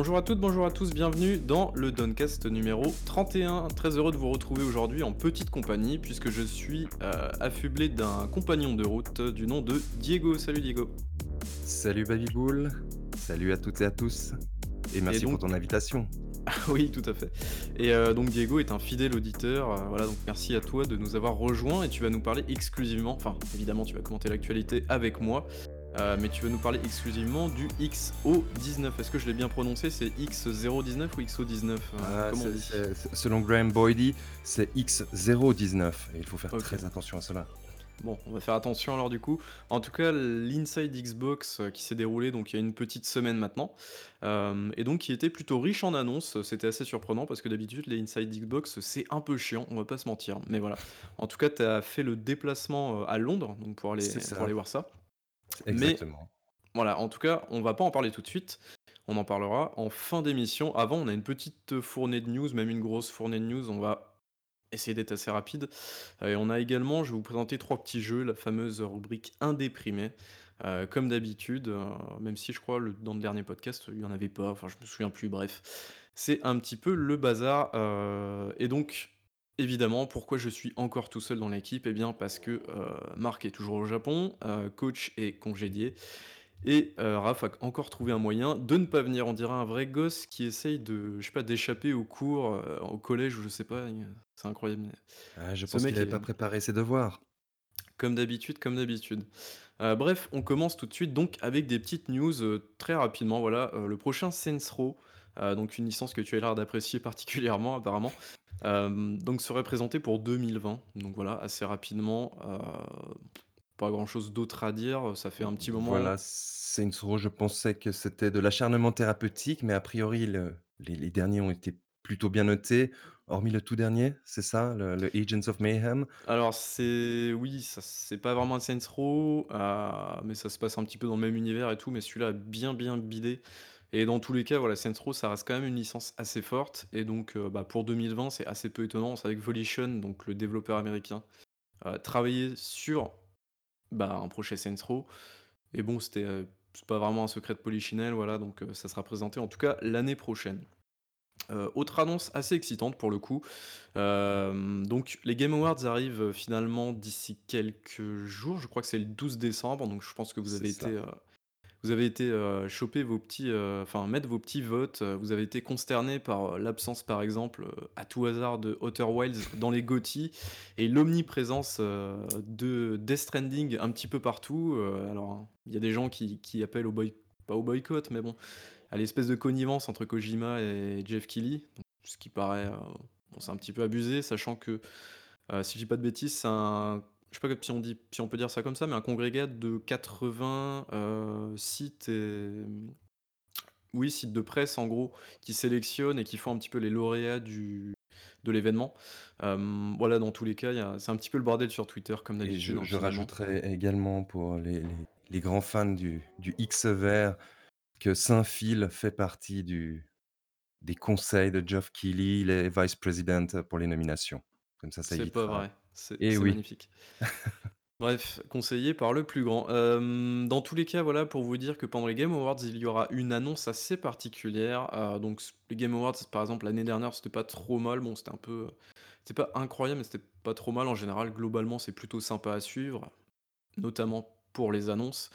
Bonjour à toutes, bonjour à tous, bienvenue dans le Doncast numéro 31. Très heureux de vous retrouver aujourd'hui en petite compagnie puisque je suis euh, affublé d'un compagnon de route du nom de Diego. Salut Diego. Salut Babyboul, salut à toutes et à tous, et merci donc- pour ton invitation. oui, tout à fait. Et euh, donc Diego est un fidèle auditeur. euh, voilà, donc merci à toi de nous avoir rejoints et tu vas nous parler exclusivement, enfin évidemment tu vas commenter l'actualité avec moi, euh, mais tu vas nous parler exclusivement du XO19. Est-ce que je l'ai bien prononcé? C'est X019 ou XO19 euh, Ah, comment on c'est- dit? c'est- c'est- selon Graham Boydie, c'est X019, et il faut faire très attention à cela. Bon, on va faire attention alors du coup. En tout cas, l'Inside Xbox euh, qui s'est déroulé donc il y a une petite semaine maintenant, euh, et donc qui était plutôt riche en annonces. C'était assez surprenant parce que d'habitude les Inside Xbox c'est un peu chiant, on va pas se mentir. Mais voilà. En tout cas, tu as fait le déplacement à Londres donc aller, pour aller voir ça. Mais- Exactement. Voilà, en tout cas, on va pas en parler tout de suite. On en parlera en fin d'émission. Avant, on a une petite fournée de news, même une grosse fournée de news. On va essayer d'être assez rapide. Euh, Et on a également, je vais vous présenter trois petits jeux, la fameuse rubrique indéprimée. Euh, comme d'habitude, euh, même si je crois le, dans le dernier podcast, il n'y en avait pas, enfin je me souviens plus, bref. C'est un petit peu le bazar. euh, et donc, évidemment, pourquoi je suis encore tout seul dans l'équipe? Eh bien parce que euh, Marc est toujours au Japon, euh, coach est congédié. Et euh, Raph a encore trouvé un moyen de ne pas venir. On dirait un vrai gosse qui essaye de, je sais pas, d'échapper au cours, euh, au collège ou je sais pas. C'est incroyable. Ah, je Ce pense qu'il n'avait est- pas préparé ses devoirs. Comme d'habitude, comme d'habitude. Euh, bref, on commence tout de suite donc avec des petites news euh, très rapidement. Voilà, euh, le prochain Saints Row, euh, donc une licence que tu as l'air d'apprécier particulièrement apparemment, euh, donc serait présenté pour 2020. Donc voilà, assez rapidement. euh, pas grand chose d'autre à dire. Ça fait un petit moment. Voilà, Saints Row, je pensais que c'était de l'acharnement thérapeutique, mais a priori, le- les, les derniers ont été plutôt bien notés, hormis le tout dernier, c'est ça, le, le Agents of Mayhem? Alors c'est oui, ça c'est pas vraiment un Saints Row, mais ça se passe un petit peu dans le même univers et tout, mais celui-là a bien bien bidé. Et dans tous les cas, voilà, Saints Row, ça reste quand même une licence assez forte. Et donc euh, bah, pour 2020, c'est assez peu étonnant. C'est avec Volition, donc le développeur américain, euh, travailler sur bah, un prochain Saints Row. Et bon, c'était euh, pas vraiment un secret de Polichinelle, voilà, donc euh, ça sera présenté en tout cas l'année prochaine. Euh, autre annonce assez excitante pour le coup. Euh, donc les Game Awards arrivent finalement d'ici quelques jours. Je crois que c'est le 12 décembre. Donc je pense que vous avez été, euh, vous avez été euh, choper vos petits, euh, enfin mettre vos petits votes. Euh, Vous avez été consterné par euh, l'absence, par exemple, à tout hasard de Outer Wilds dans les GOTY et l'omniprésence de Death Stranding un petit peu partout. Alors il y a des gens qui, appellent au boy, pas au boycott, mais bon, à l'espèce de connivence entre Kojima et Jeff Keighley, ce qui paraît, euh, bon, c'est un petit peu abusé, sachant que, si je dis pas de bêtises, c'est un, je sais pas si on dit, si on peut dire ça comme ça, mais un congrégat de 80 euh, sites et, oui, sites de presse en gros, qui sélectionnent et qui font un petit peu les lauréats du, de l'événement. Euh, voilà, dans tous les cas, a- c'est un petit peu le bordel sur Twitter, comme d'habitude. je, hein, je rajouterais également pour les, les- les grands fans du, du X vert que Saint-Phil fait partie du, des conseils de Geoff Keighley, les vice-president pour les nominations. Comme ça, ça C'est pas vrai, c'est Eh oui. magnifique. Bref, conseillé par le plus grand. Euh, dans tous les cas, voilà, pour vous dire que pendant les Game Awards, il y aura une annonce assez particulière. Euh, donc, les Game Awards, par exemple, l'année dernière, c'était pas trop mal. Bon, c'était un peu. C'était pas incroyable, mais c'était pas trop mal. En général, globalement, c'est plutôt sympa à suivre, notamment pour les annonces.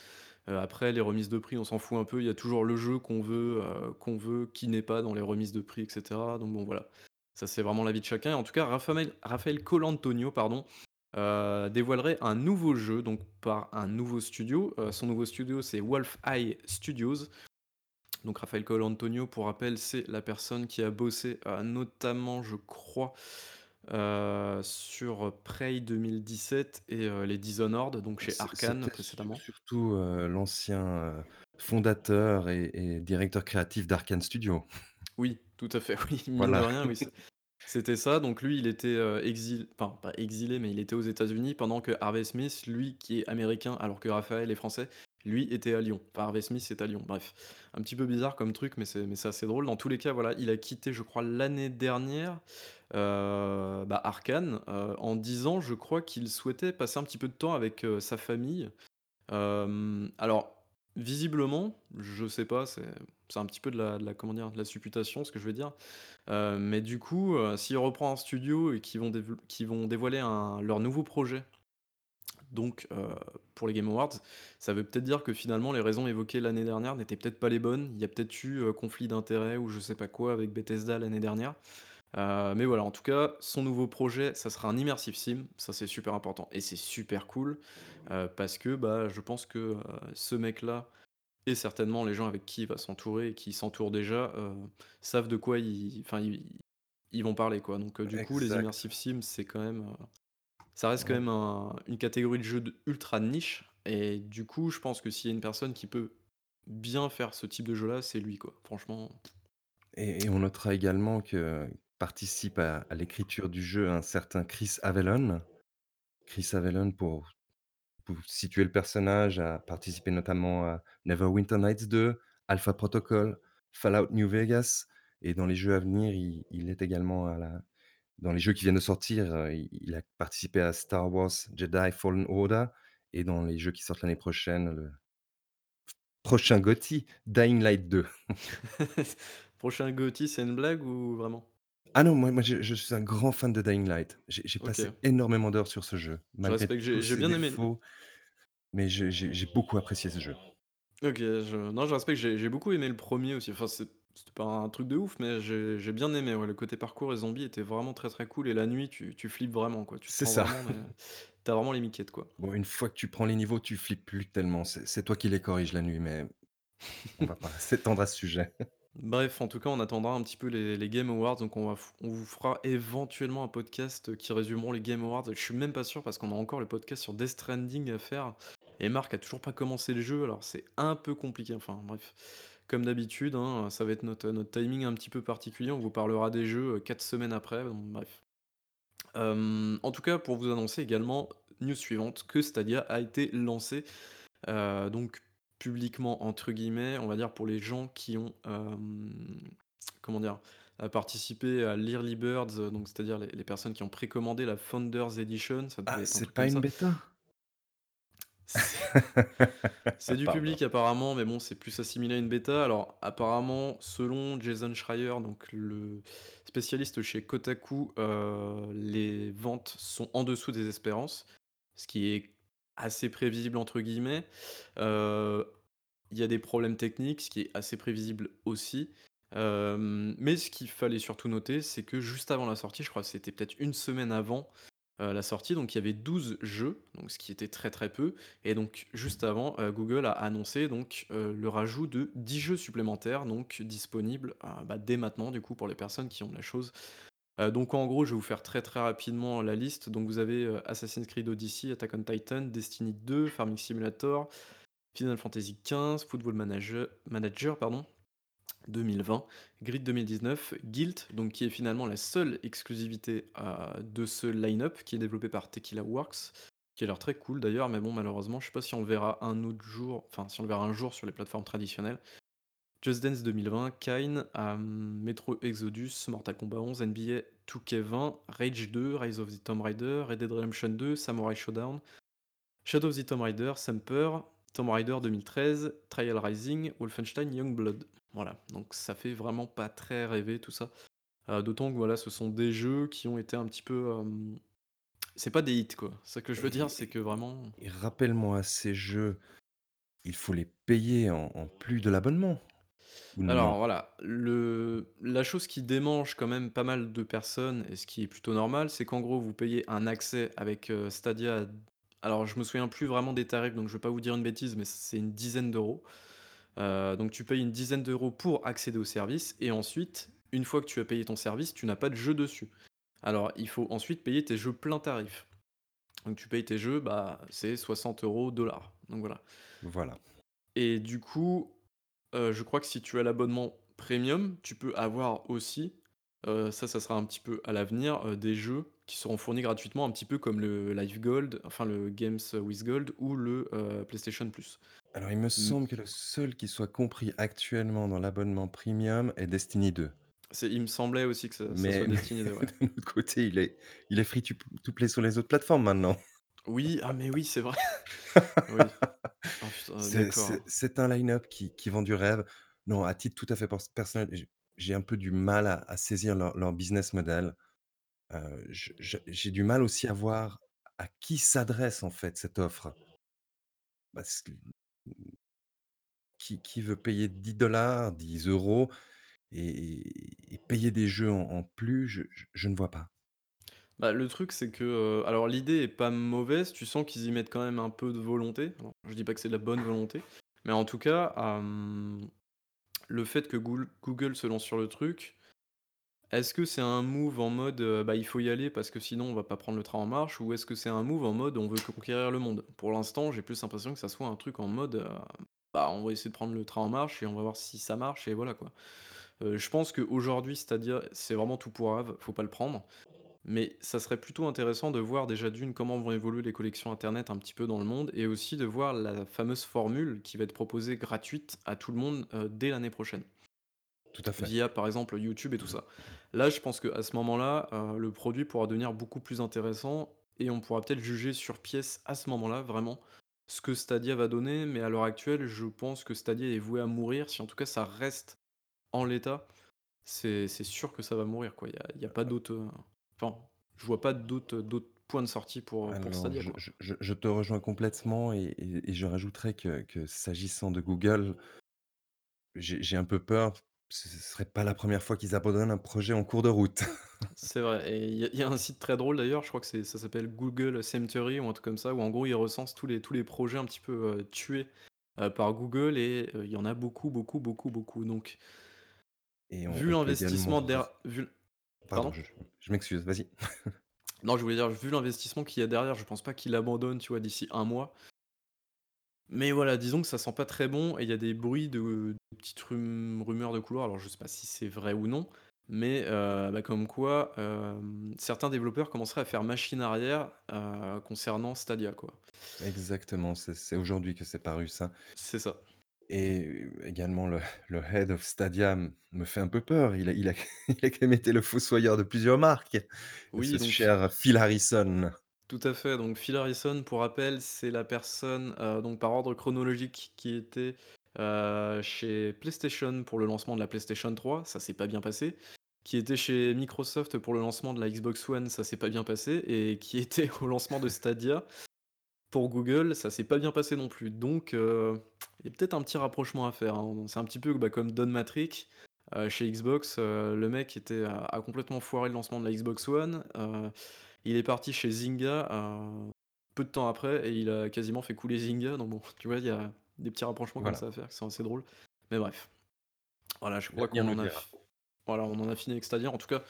Euh, après, les remises de prix, on s'en fout un peu. Il y a toujours le jeu qu'on veut, euh, qu'on veut, qui n'est pas dans les remises de prix, etc. Donc, bon, voilà. Ça, c'est vraiment l'avis de chacun. En tout cas, Raphaël, Raphaël Colantonio, pardon, euh, dévoilerait un nouveau jeu, donc par un nouveau studio. Euh, son nouveau studio, c'est Wolf Eye Studios. Donc Raphaël Colantonio, pour rappel, c'est la personne qui a bossé euh, notamment, je crois, euh, sur Prey 2017 et euh, les Dishonored, donc chez Arkane précédemment. Surtout euh, l'ancien fondateur et, et directeur créatif d'Arkane Studio. Oui, tout à fait, oui, mine Voilà. de rien, oui. C'était ça, donc lui il était euh, exilé, enfin pas exilé, mais il était aux États-Unis pendant que Harvey Smith, lui qui est américain alors que Raphaël est français, lui était à Lyon. Enfin, Harvey Smith est à Lyon, bref. Un petit peu bizarre comme truc, mais c'est mais c'est assez drôle. Dans tous les cas, voilà, il a quitté, je crois, l'année dernière euh, bah, Arkane euh, en disant, je crois, qu'il souhaitait passer un petit peu de temps avec euh, sa famille. Alors, Visiblement, je sais pas, c'est un petit peu de la de la supputation, ce que je veux dire. Heu, mais du coup, heu, s'il reprend un studio et qu'ils vont dévoiler leur nouveau projet, donc heu, pour les Game Awards, ça veut peut-être dire que finalement les raisons évoquées l'année dernière n'étaient peut-être pas les bonnes. Il y a peut-être eu, conflit d'intérêts ou je sais pas quoi avec Bethesda l'année dernière. Heu, mais voilà, en tout cas, son nouveau projet, ça sera un immersive sim, ça c'est super important. Et c'est super cool, heu, parce que, bah, je pense que, heu, ce mec-là et certainement les gens avec qui il va s'entourer et qui s'entourent déjà, savent de quoi ils enfin ils ils vont parler quoi. Donc du coup, les immersive sims, c'est quand même, ça reste quand même un une catégorie de jeu de ultra niche. Et du coup, je pense que s'il y a une personne qui peut bien faire ce type de jeu-là, c'est lui quoi. Franchement et et on notera également que participe à l'écriture du jeu un certain Chris Avellone. Chris Avellone, pour situer le personnage, a participé notamment à Neverwinter Nights 2, Alpha Protocol, Fallout New Vegas et dans les jeux à venir, il il est également à la dans les jeux qui viennent de sortir, heu, il a participé à Star Wars Jedi Fallen Order et dans les jeux qui sortent l'année prochaine, le prochain GOTY, Dying Light 2. prochain GOTY, c'est une blague ou vraiment? Ah non, moi moi je je suis un grand fan de Dying Light. J'ai j'ai passé OK, énormément d'heures sur ce jeu, je malgré respecte, tous j'ai j'ai ses bien aimé défauts, mais j'ai j'ai j'ai beaucoup apprécié ce jeu. OK, je non, je respecte, j'ai j'ai beaucoup aimé le premier aussi. Enfin, c'est c'était pas un truc de ouf, mais j'ai j'ai bien aimé, ouais. Le côté parcours et zombies était vraiment très, très cool et la nuit, tu tu flippes vraiment, quoi. Tu te C'est ça. vraiment, tu vraiment les miquettes, quoi. Bon, une fois que tu prends les niveaux, tu flippes plus tellement. C'est c'est toi qui les corriges la nuit, mais on va pas s'étendre à ce sujet. Bref, en tout cas, on attendra un petit peu les Game Awards, donc on va on vous fera éventuellement un podcast, qui résumeront les Game Awards. Je suis même pas sûr parce qu'on a encore le podcast sur Death Stranding à faire et Marc a toujours pas commencé le jeu, alors c'est un peu compliqué. Enfin bref, comme d'habitude, hein, ça va être notre notre timing un petit peu particulier. On vous parlera des jeux, heu, 4 semaines après, bref. Hem, en tout cas, pour vous annoncer également, news suivante, que Stadia a été lancé, heu, donc «publiquement» entre guillemets, on va dire pour les gens qui ont, hem, comment dire? Heu, participé à l'Early Birds, heu, donc c'est-à-dire les les personnes qui ont précommandé la Founders Edition, ça Ah, un c'est pas une ça. bêta? C'est du Pardon. public apparemment, mais bon, c'est plus assimilé à une bêta. Alors apparemment, selon Jason Schreier, donc le spécialiste chez Kotaku, les ventes sont en dessous des espérances, ce qui est «assez prévisible» entre guillemets. Heu, il y a des problèmes techniques, ce qui est assez prévisible aussi. Hem, mais ce qu'il fallait surtout noter, c'est que juste avant la sortie, je crois que c'était peut-être une semaine avant, heu, la sortie, donc il y avait 12 jeux, donc ce qui était très, très peu et donc juste avant, Google a annoncé donc, le rajout de 10 jeux supplémentaires, donc disponibles, bah, dès maintenant du coup pour les personnes qui ont la chose. Heu, donc en gros, je vais vous faire très, très rapidement la liste. Donc vous avez, heu, Assassin's Creed Odyssey, Attack on Titan, Destiny 2, Farming Simulator, Final Fantasy XV, Football Manager Manager pardon, 2020, Grid 2019, Guilt, donc qui est finalement la seule exclusivité, heu, de ce line-up qui est développé par Tequila Works, qui a l'air très cool d'ailleurs, mais bon malheureusement je sais pas si on le verra un autre jour, enfin si on le verra un jour sur les plateformes traditionnelles. Just Dance 2020, Kine, hem, Metro Exodus, Mortal Kombat 11, NBA 2K20, Rage 2, Rise of the Tomb Raider, Red Dead Redemption 2, Samurai Shodown, Shadow of the Tomb Raider, Semper, Tomb Raider 2013, Trial Rising, Wolfenstein Youngblood. Voilà, donc ça fait vraiment pas très rêver tout ça. Heu, d'autant que voilà, ce sont des jeux qui ont été un petit peu, hem, c'est pas des hits quoi. C'est ça que je veux dire, c'est que vraiment et rappelle-moi, ces jeux, il faut les payer en en plus de l'abonnement ou non? alors voilà, le la chose qui démange quand même pas mal de personnes et ce qui est plutôt normal, c'est qu'en gros vous payez un accès avec, heu, Stadia alors je me souviens plus vraiment des tarifs, donc je vais pas vous dire une bêtise, mais c'est une dizaine d'euros. Heu, donc tu payes une dizaine d'euros pour accéder au service et ensuite, une fois que tu as payé ton service, tu n'as pas de jeu dessus. Alors il faut ensuite payer tes jeux plein tarif. Donc tu payes tes jeux, bah, c'est 60 euros $. Donc voilà Voilà. et du coup, heu, je crois que si tu as l'abonnement premium, tu peux avoir aussi, heu, ça, ça sera un petit peu à l'avenir, heu, des jeux qui seront fournis gratuitement, un petit peu comme le Live Gold, enfin le Games with Gold ou le, heu, PlayStation Plus. Alors, il me Mmh, semble que le seul qui soit compris actuellement dans l'abonnement premium est Destiny 2. c'est il me semblait aussi que ça ça soit Mais mais Destiny 2, ouais. d'un autre côté, il est il est free to to play sur les autres plateformes maintenant. Oui, ah mais oui, c'est vrai. Oui. Oh putain, C'est c'est d'accord. c'est un line-up qui qui vend du rêve. Non, à titre tout à fait pers personnel, j'ai j'ai un peu du mal à à saisir leur leur business model. Je je j'ai du mal aussi à voir à qui s'adresse en fait cette offre. Parce que qui qui veut payer 10 10 €, et et et payer des jeux en en plus? Je je je ne vois pas. Bah, le truc, c'est que, heu, alors l'idée est pas mauvaise, tu sens qu'ils y mettent quand même un peu de volonté. Alors, je dis pas que c'est de la bonne volonté, mais en tout cas, le fait que Google se lance sur le truc, est-ce que c'est un move en mode, heu, bah, il faut y aller parce que sinon on va pas prendre le train en marche? Ou est-ce que c'est un move en mode on veut conquérir le monde? Pour l'instant, j'ai plus l'impression que ça soit un truc en mode, heu, bah, on va essayer de prendre le train en marche et on va voir si ça marche et voilà quoi. Je pense qu'aujourd'hui Stadia, c'est vraiment tout pour pourrave, faut pas le prendre. Mais ça serait plutôt intéressant de voir déjà d'une comment vont évoluer les collections internet un petit peu dans le monde et aussi de voir la fameuse formule qui va être proposée gratuite à tout le monde, heu, dès l'année prochaine. Tout à fait. Via par exemple YouTube et tout ça. Là, je pense qu'à ce moment-là, heu, le produit pourra devenir beaucoup plus intéressant et on pourra peut-être juger sur pièce à ce moment-là, vraiment, ce que Stadia va donner. Mais à l'heure actuelle, je pense que Stadia est voué à mourir. Si en tout cas ça reste en l'état, c'est c'est sûr que ça va mourir quoi. Il y a y a pas d'autre, heu, enfin, je vois pas d'autres points de sortie pour, Stadia je quoi. je je je te rejoins complètement et et et je rajouterais que que s'agissant de Google, j'ai j'ai un peu peur, ce ce serait pas la première fois qu'ils abandonnent un projet en cours de route. C'est vrai et il y a il y a un site très drôle d'ailleurs, je crois que c'est ça s'appelle Google Cemetery ou un truc comme ça, où en gros ils recensent tous les tous les projets un petit peu, heu, tués, heu, par Google et heu, il y en a beaucoup, beaucoup, beaucoup, beaucoup donc Et on vu on peut également l'investissement re der vu l pardon, pardon? je je m'excuse, vas-y. Non, je voulais dire, vu l'investissement qu'il y a derrière, je pense pas qu'il abandonne, tu vois, d'ici un mois. Mais voilà, disons que ça sent pas très bon et il y a des bruits de de petites rum rumeurs de couloir, alors je sais pas si c'est vrai ou non, mais heu, bah, comme quoi, hem, certains développeurs commenceraient à faire machine arrière, heu, concernant Stadia, quoi. Exactement, c'est c'est aujourd'hui que c'est paru ça C'est ça. Et également le le head of Stadia me fait un peu peur. Il a il a il a quand même été le fossoyeur de plusieurs marques, ce Oui, donc fi cher Phil Harrison. tout à fait, donc Phil Harrison, pour rappel, c'est la personne, heu, donc par ordre chronologique qui était, heu, chez PlayStation pour le lancement de la PlayStation 3, ça s'est pas bien passé. Qui était chez Microsoft pour le lancement de la Xbox One, ça s'est pas bien passé et qui était au lancement de Stadia pour Google, ça s'est pas bien passé non plus. Donc heu, il y a peut-être un petit rapprochement à faire, hein. C'est un petit peu, bah, comme Don Matrick, heu, chez Xbox, heu, le mec était a a complètement foiré le lancement de la Xbox One, il est parti chez Zynga, peu de temps après et il a quasiment fait couler Zynga donc bon, tu vois, il y a des petits rapprochements comme ça à faire qui sont assez drôles. Mais bref, voilà, je crois qu'on en a voilà, on en a fini avec Stadia. En tout cas,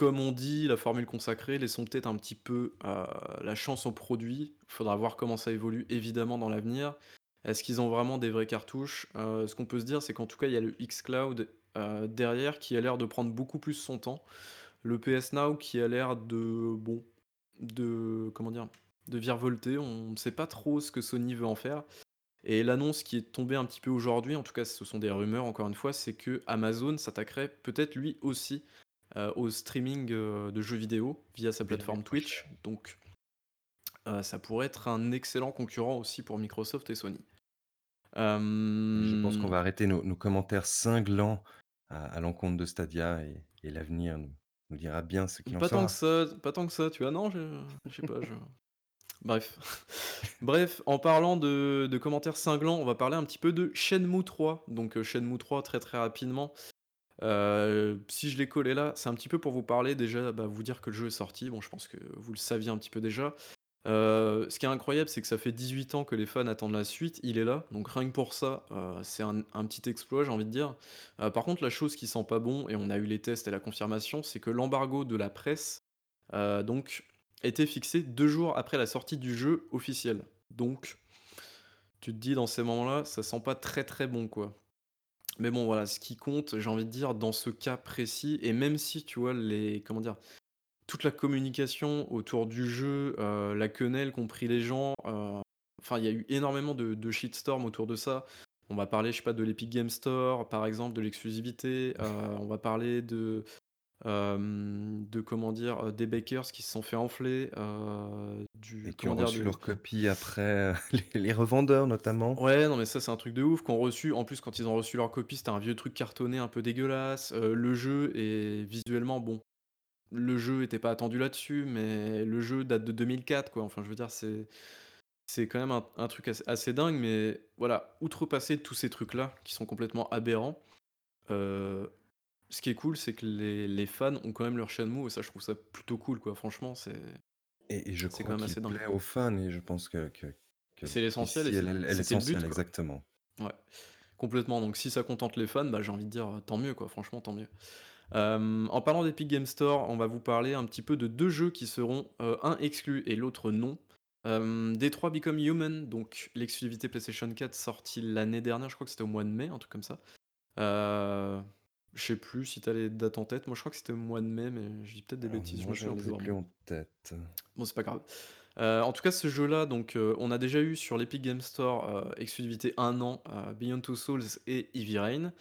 comme on dit, la formule consacrée, laissons peut-être un petit peu, heu, la chance au produit. Il Faudra voir comment ça évolue évidemment dans l'avenir. Est-ce qu'ils ont vraiment des vraies cartouches? Heu, ce qu'on peut se dire, c'est qu'en tout cas, il y a le xCloud, heu, derrière qui a l'air de prendre beaucoup plus son temps. Le PS Now qui a l'air de bon, de comment dire? De virevolter. On ne sait pas trop ce que Sony veut en faire et l'annonce qui est tombée un petit peu aujourd'hui, en tout cas ce sont des rumeurs encore une fois, c'est que Amazon s'attaquerait peut-être lui aussi au streaming, heu, de jeux vidéo via sa plateforme. Twitch. Donc, heu, ça pourrait être un excellent concurrent aussi pour Microsoft et Sony. Je pense qu'on va arrêter nos nos commentaires cinglants à à l'encontre de Stadia et et l'avenir nous nous dira bien ce qu'il en pas tant que sera. ça pas tant que ça, tu vois? Non, je je sais pas, je bref. Bref, en parlant de de commentaires cinglants, on va parler un petit peu de Shenmue 3. Donc, Shenmue 3 très, très rapidement. Heu, si je l'ai collé là, c'est un petit peu pour vous parler déjà, bah, vous dire que le jeu est sorti. Bon, je pense que vous le saviez un petit peu déjà. Heu, ce qui est incroyable, c'est que ça fait 18 ans que les fans attendent la suite, il est là, donc rien que pour ça, heu, c'est un un petit exploit, j'ai envie de dire. Par contre, la chose qui sent pas bon et on a eu les tests et la confirmation, c'est que l'embargo de la presse, donc était fixé 2 jours après la sortie du jeu officiel. Donc tu te dis dans ces moments-là, ça sent pas très, très bon, quoi. Mais bon, voilà, ce qui compte, j'ai envie de dire, dans ce cas précis et même si, tu vois, les comment dire? Toute la communication autour du jeu, heu, la quenelle qu'ont pris les gens, heu, enfin, il y a eu énormément de de shitstorm autour de ça. On va parler, je sais pas, de l'Epic Games Store, par exemple, de l'exclusivité, heu, on va parler de, hem, de comment dire? Heu, des bakers qui se sont fait enfler, heu, du Et qui comment ont dire? reçu De leurs copies après, les les revendeurs notamment. ouais, non mais ça c'est un truc de ouf, qu'ont reçu en plus quand ils ont reçu leur copie, c'était un vieux truc cartonné un peu dégueulasse, le jeu est visuellement bon, le jeu était pas attendu là-dessus, mais le jeu date de 2004 quoi, enfin je veux dire c'est c'est quand même un un truc assez assez dingue, mais voilà, outrepasser tous ces trucs-là, qui sont complètement aberrants, ce qui est cool, c'est que les les fans ont quand même leur Shenmue et ça, je trouve ça plutôt cool, quoi. Franchement, c'est Et et je crois quand même assez dingue. plaît aux fans et je pense que que que C'est l'essentiel et c'est est elle est c'était le but, essentielle, quoi. exactement. Ouais, complètement, donc si ça contente les fans, bah, j'ai envie de dire, tant mieux, quoi, franchement, tant mieux. Hem, en parlant d'Epic Game Store, on va vous parler un petit peu de 2 jeux qui seront, heu, un exclu et l'autre non. Hem, Detroit Become Human, donc l'exclusivité PlayStation 4 sortie l'année dernière, je crois que c'était au mois de mai, un truc comme ça. Je sais plus si tu as les dates en tête. Moi, je crois que c'était au mois de mai, mais je dis peut-être des Alors bêtises, je me moi, je souviens ne plus en tête. Bon, c'est pas grave. Heu, en tout cas, ce jeu-là, donc, heu, on a déjà eu sur l'Epic Game Store, heu, exclusivité 1 an, Beyond Two Souls et Heavy Rain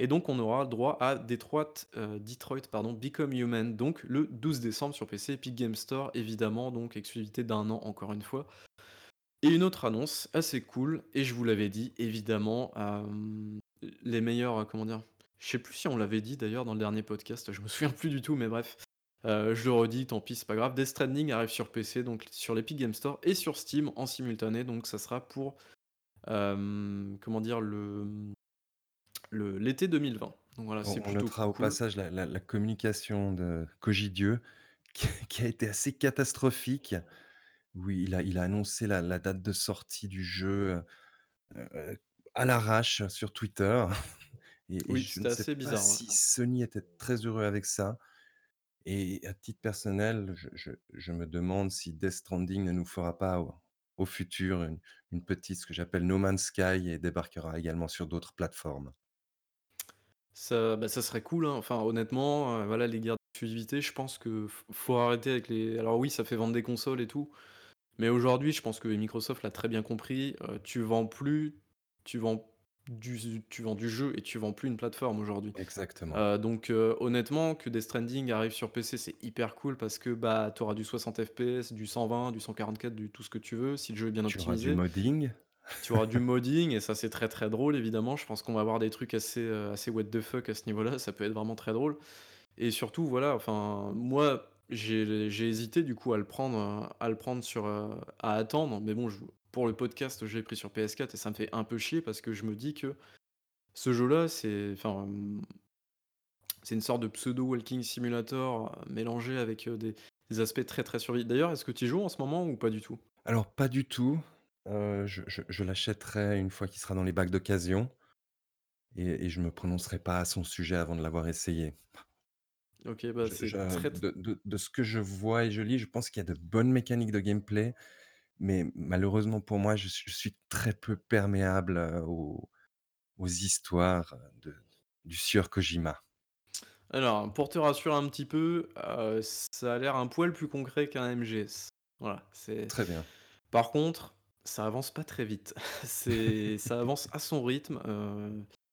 et donc on aura droit à Detroit, Detroit, pardon, Become Human, donc le 12 décembre sur PC, Epic Game Store, évidemment, donc exclusivité d'un an encore une fois et une autre annonce assez cool et je vous l'avais dit, évidemment, les meilleurs, comment dire? Je sais plus si on l'avait dit d'ailleurs dans le dernier podcast, je me souviens plus du tout, mais bref, heu, je le redis, tant pis, c'est pas grave. Death Stranding arrive sur PC, donc sur l'Epic Game Store et sur Steam en simultané, donc ça sera pour, hem, comment dire? Le, le l'été 2020. Donc voilà, On c'est on plutôt notera au passage la la la communication de Koji Dieu qui qui a été assez catastrophique. Oui, il a il a annoncé la la date de sortie du jeu, heu, à l'arrache sur Twitter et et Oui, je ne sais assez pas bizarre, si Sony était très heureux avec ça et à titre personnel, je je je me demande si Death Stranding ne nous fera pas au au futur une une petite ce que j'appelle No Man's Sky et débarquera également sur d'autres plateformes. Ça, bah, ça serait cool, hein. Enfin, honnêtement, heu, voilà, les guerres d'exclusivité, je pense que faut arrêter avec les alors oui, ça fait vendre des consoles et tout, mais aujourd'hui, je pense que Microsoft l'a très bien compris, heu, tu vends plus tu vends du tu vends du jeu et tu vends plus une plateforme aujourd'hui. Exactement. Heu, donc heu, honnêtement, que Death Stranding arrive sur PC, c'est hyper cool parce que, bah, tu auras du 60 FPS, du 120, du 144, du tout ce que tu veux, si le jeu est bien Tu auras du optimisé. modding. Tu auras du modding et ça, c'est très, très drôle évidemment. Je pense qu'on va avoir des trucs assez, heu, assez what the fuck à ce niveau-là, ça peut être vraiment très drôle et surtout voilà, enfin, moi, j'ai j'ai hésité du coup à le prendre, heu, à le prendre sur, à attendre, mais bon, je pour le podcast, je l'ai pris sur PS4 et ça me fait un peu chier parce que je me dis que ce jeu-là, c'est enfin, c'est une sorte de pseudo walking simulator, heu, mélangé avec, heu, des des aspects très, très survie. D'ailleurs, est-ce que tu y joues en ce moment ou pas du tout? Alors pas du tout, heu, je je je l'achèterai une fois qu'il sera dans les bacs d'occasion et et je me prononcerai pas à son sujet avant de l'avoir essayé. OK, bah, c'est très de de de ce que je vois et je lis, je pense qu'il y a de bonnes mécaniques de gameplay, mais malheureusement pour moi, je suis je suis très peu perméable, aux aux histoires, de du sieur Kojima. Alors, pour te rassurer un petit peu, ça a l'air un poil plus concret qu'un MGS. Voilà, c'est Très bien. par contre, ça avance pas très vite. C'est ça avance à son rythme,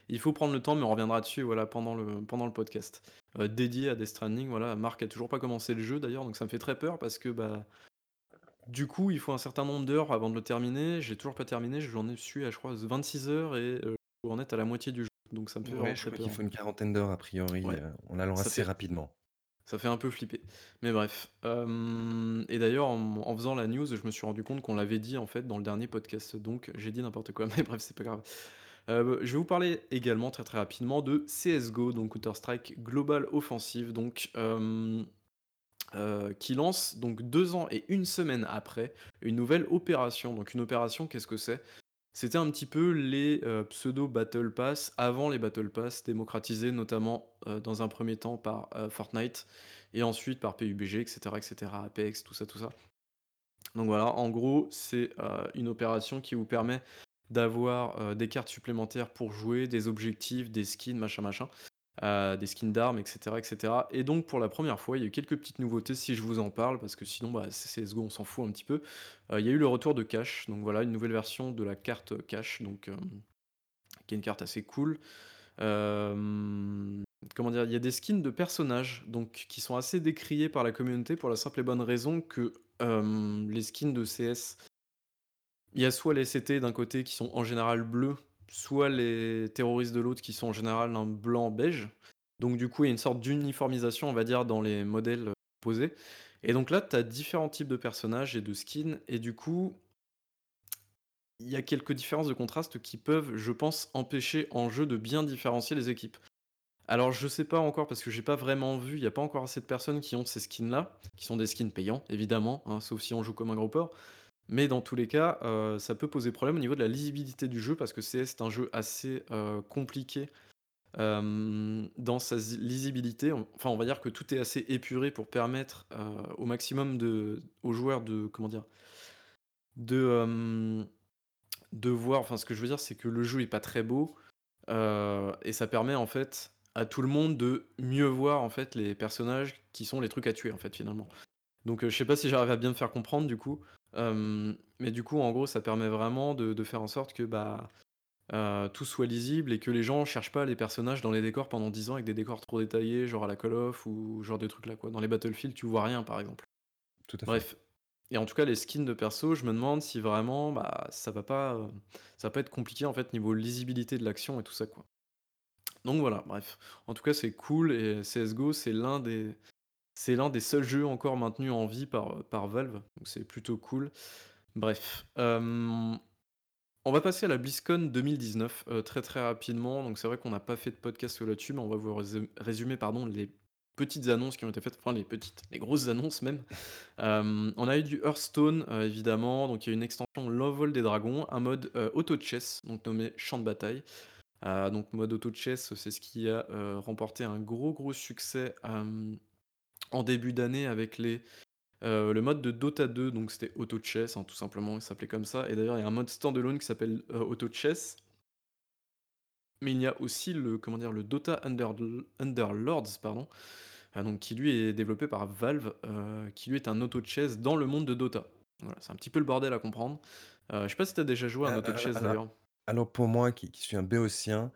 il faut prendre le temps, mais on reviendra dessus, voilà, pendant le pendant le podcast, dédié à Death Stranding, voilà. Marc a toujours pas commencé le jeu d'ailleurs, donc ça me fait très peur parce que, bah, du coup, il faut un certain nombre d'heures avant de le terminer. J'ai toujours pas terminé, j'en ai suis à je crois 26 heures et en être à la moitié du jeu, donc ça me fait Ouais, vraiment je très crois qu'il peur, faut une quarantaine d'heures a priori, Ouais, heu, en allant ça assez fait rapidement. Ça fait un peu flipper. Mais bref, hem et d'ailleurs en en faisant la news, je me suis rendu compte qu'on l'avait dit en fait dans le dernier podcast, donc j'ai dit n'importe quoi, mais bref, c'est pas grave. Heu, je vais vous parler également très, très rapidement de CS:GO, donc Counter Strike Global Offensive, donc hem, heu, qui lance donc 2 ans et une semaine après, une nouvelle opération. Donc une opération, qu'est-ce que c'est? C'était un petit peu les, heu, pseudo battle pass avant les battle pass démocratisés notamment, heu, dans un premier temps par, Fortnite et ensuite par PUBG et cetera et cetera, Apex, tout ça, tout ça. Donc voilà, en gros, c'est, une opération qui vous permet d'avoir, des cartes supplémentaires pour jouer, des objectifs, des skins, machin, machin, des skins d'armes et cetera et donc pour la première fois, il y a eu quelques petites nouveautés si je vous en parle parce que sinon, bah, CS:GO, on s'en fout un petit peu. Heu, il y a eu le retour de Cash, donc voilà, une nouvelle version de la carte, Cash, donc hem, qui est une carte assez cool. Hem, comment dire? Il y a des skins de personnages, donc qui sont assez décriés par la communauté pour la simple et bonne raison que, les skins de CS il y a soit les CT d'un côté qui sont en général bleus, soit les terroristes de l'autre qui sont en général un blanc beige. Donc du coup, il y a une sorte d'uniformisation, on va dire, dans les modèles, heu, posés et donc là, tu as différents types de personnages et de skins et du coup il y a quelques différences de contraste qui peuvent, je pense, empêcher en jeu de bien différencier les équipes. Alors je sais pas encore parce que j'ai pas vraiment vu, il y a pas encore assez de personnes qui ont ces skins-là, qui sont des skins payants évidemment, hein, sauf si on joue comme un gros. Mais dans tous les cas, heu, ça peut poser problème au niveau de la lisibilité du jeu parce que CS est un jeu assez, heu, compliqué, hem, dans sa lisibilité. Enfin, on va dire que tout est assez épuré pour permettre, au maximum de aux joueurs de comment dire? De, de voir enfin, ce que je veux dire, c'est que le jeu est pas très beau, et ça permet, en fait, à tout le monde de mieux voir, en fait, les personnages qui sont les trucs à tuer, en fait, finalement. Donc, heu, je sais pas si j'arrive à bien me faire comprendre du coup, hem, mais du coup, en gros, ça permet vraiment de de faire en sorte que, bah, heu, tout soit lisible et que les gens cherchent pas les personnages dans les décors pendant 10 ans avec des décors trop détaillés, genre à la Call of ou genre des trucs là, quoi. Dans les Battlefield, tu vois rien, par exemple. Tout à fait. Bref et en tout cas, les skins de perso, je me demande si vraiment, bah, ça va pas, heu, ça va pas être compliqué, en fait, niveau lisibilité de l'action et tout ça, quoi. Donc voilà, bref. En tout cas, c'est cool et CS:GO, c'est l'un des c'est l'un des seuls jeux encore maintenus en vie par, Valve, donc c'est plutôt cool. Bref, hem, on va passer à la BlizzCon 2019, heu, très, très rapidement. Donc c'est vrai qu'on n'a pas fait de podcast là-dessus, mais on va vous résum résumer, pardon, les petites annonces qui ont été faites, enfin les petites, les grosses annonces même. Hem, on a eu du Hearthstone, évidemment, donc il y a une extension L'Envol des Dragons, un mode, auto chess, donc nommé Champ de bataille. Donc mode auto chess, c'est ce qui a, remporté un gros, gros succès, en début d'année avec les, heu, le mode de Dota 2, donc c'était auto chess, hein, tout simplement, il s'appelait comme ça et d'ailleurs il y a un mode stand-alone qui s'appelle, heu, auto chess. Mais il y a aussi le comment dire? Le Dota Underl Underlords, pardon, heu, donc qui lui est développé par Valve, heu, qui lui est un auto chess dans le monde de Dota. Voilà, c'est un petit peu le bordel à comprendre. Je sais pas si tu as déjà joué à un A auto chess ala d'ailleurs? alors pour moi qui qui suis un béotien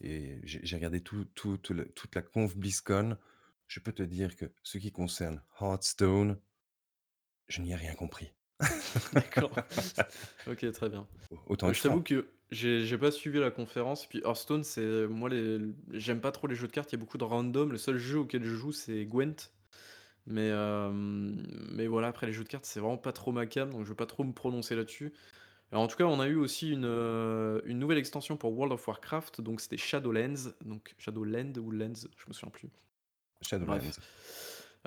et j'ai j'ai regardé tout tout tout le toute la conf BlizzCon, je peux te dire que ce qui concerne Hearthstone je n'y ai rien compris. D'accord. OK, très bien. Au autant être je t'avoue que j'ai pas suivi la conférence, puis Hearthstone, c'est moi les j'aime pas trop les jeux de cartes, il y a beaucoup de random. Le seul jeu auquel je joue, c'est Gwent, mais hem, mais voilà, après les jeux de cartes, c'est vraiment pas trop ma came, donc je vais pas trop me prononcer là-dessus. Alors en tout cas, on a eu aussi une, heu, une nouvelle extension pour World of Warcraft, donc c'était Shadowlands, donc Shadowland ou Lands, je me souviens plus. Shadowlands.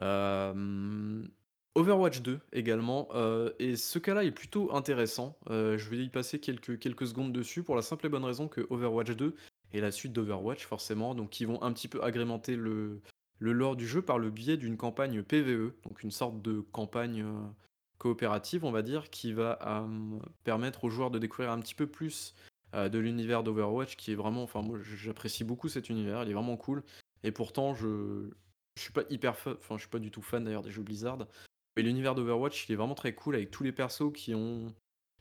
Hem, Overwatch 2 également, heu et ce cas-là est plutôt intéressant. Heu, je vais y passer quelques quelques secondes dessus pour la simple et bonne raison que Overwatch 2 est la suite d'Overwatch forcément, donc ils vont un petit peu agrémenter le le lore du jeu par le biais d'une campagne PVE, donc une sorte de campagne, coopérative, on va dire, qui va, permettre aux joueurs de découvrir un petit peu plus, de l'univers d'Overwatch qui est vraiment enfin moi j'apprécie beaucoup cet univers, il est vraiment cool et pourtant je je suis pas hyper fa enfin je suis pas du tout fan d'ailleurs des jeux Blizzard, mais l'univers d'Overwatch, il est vraiment très cool avec tous les persos qui ont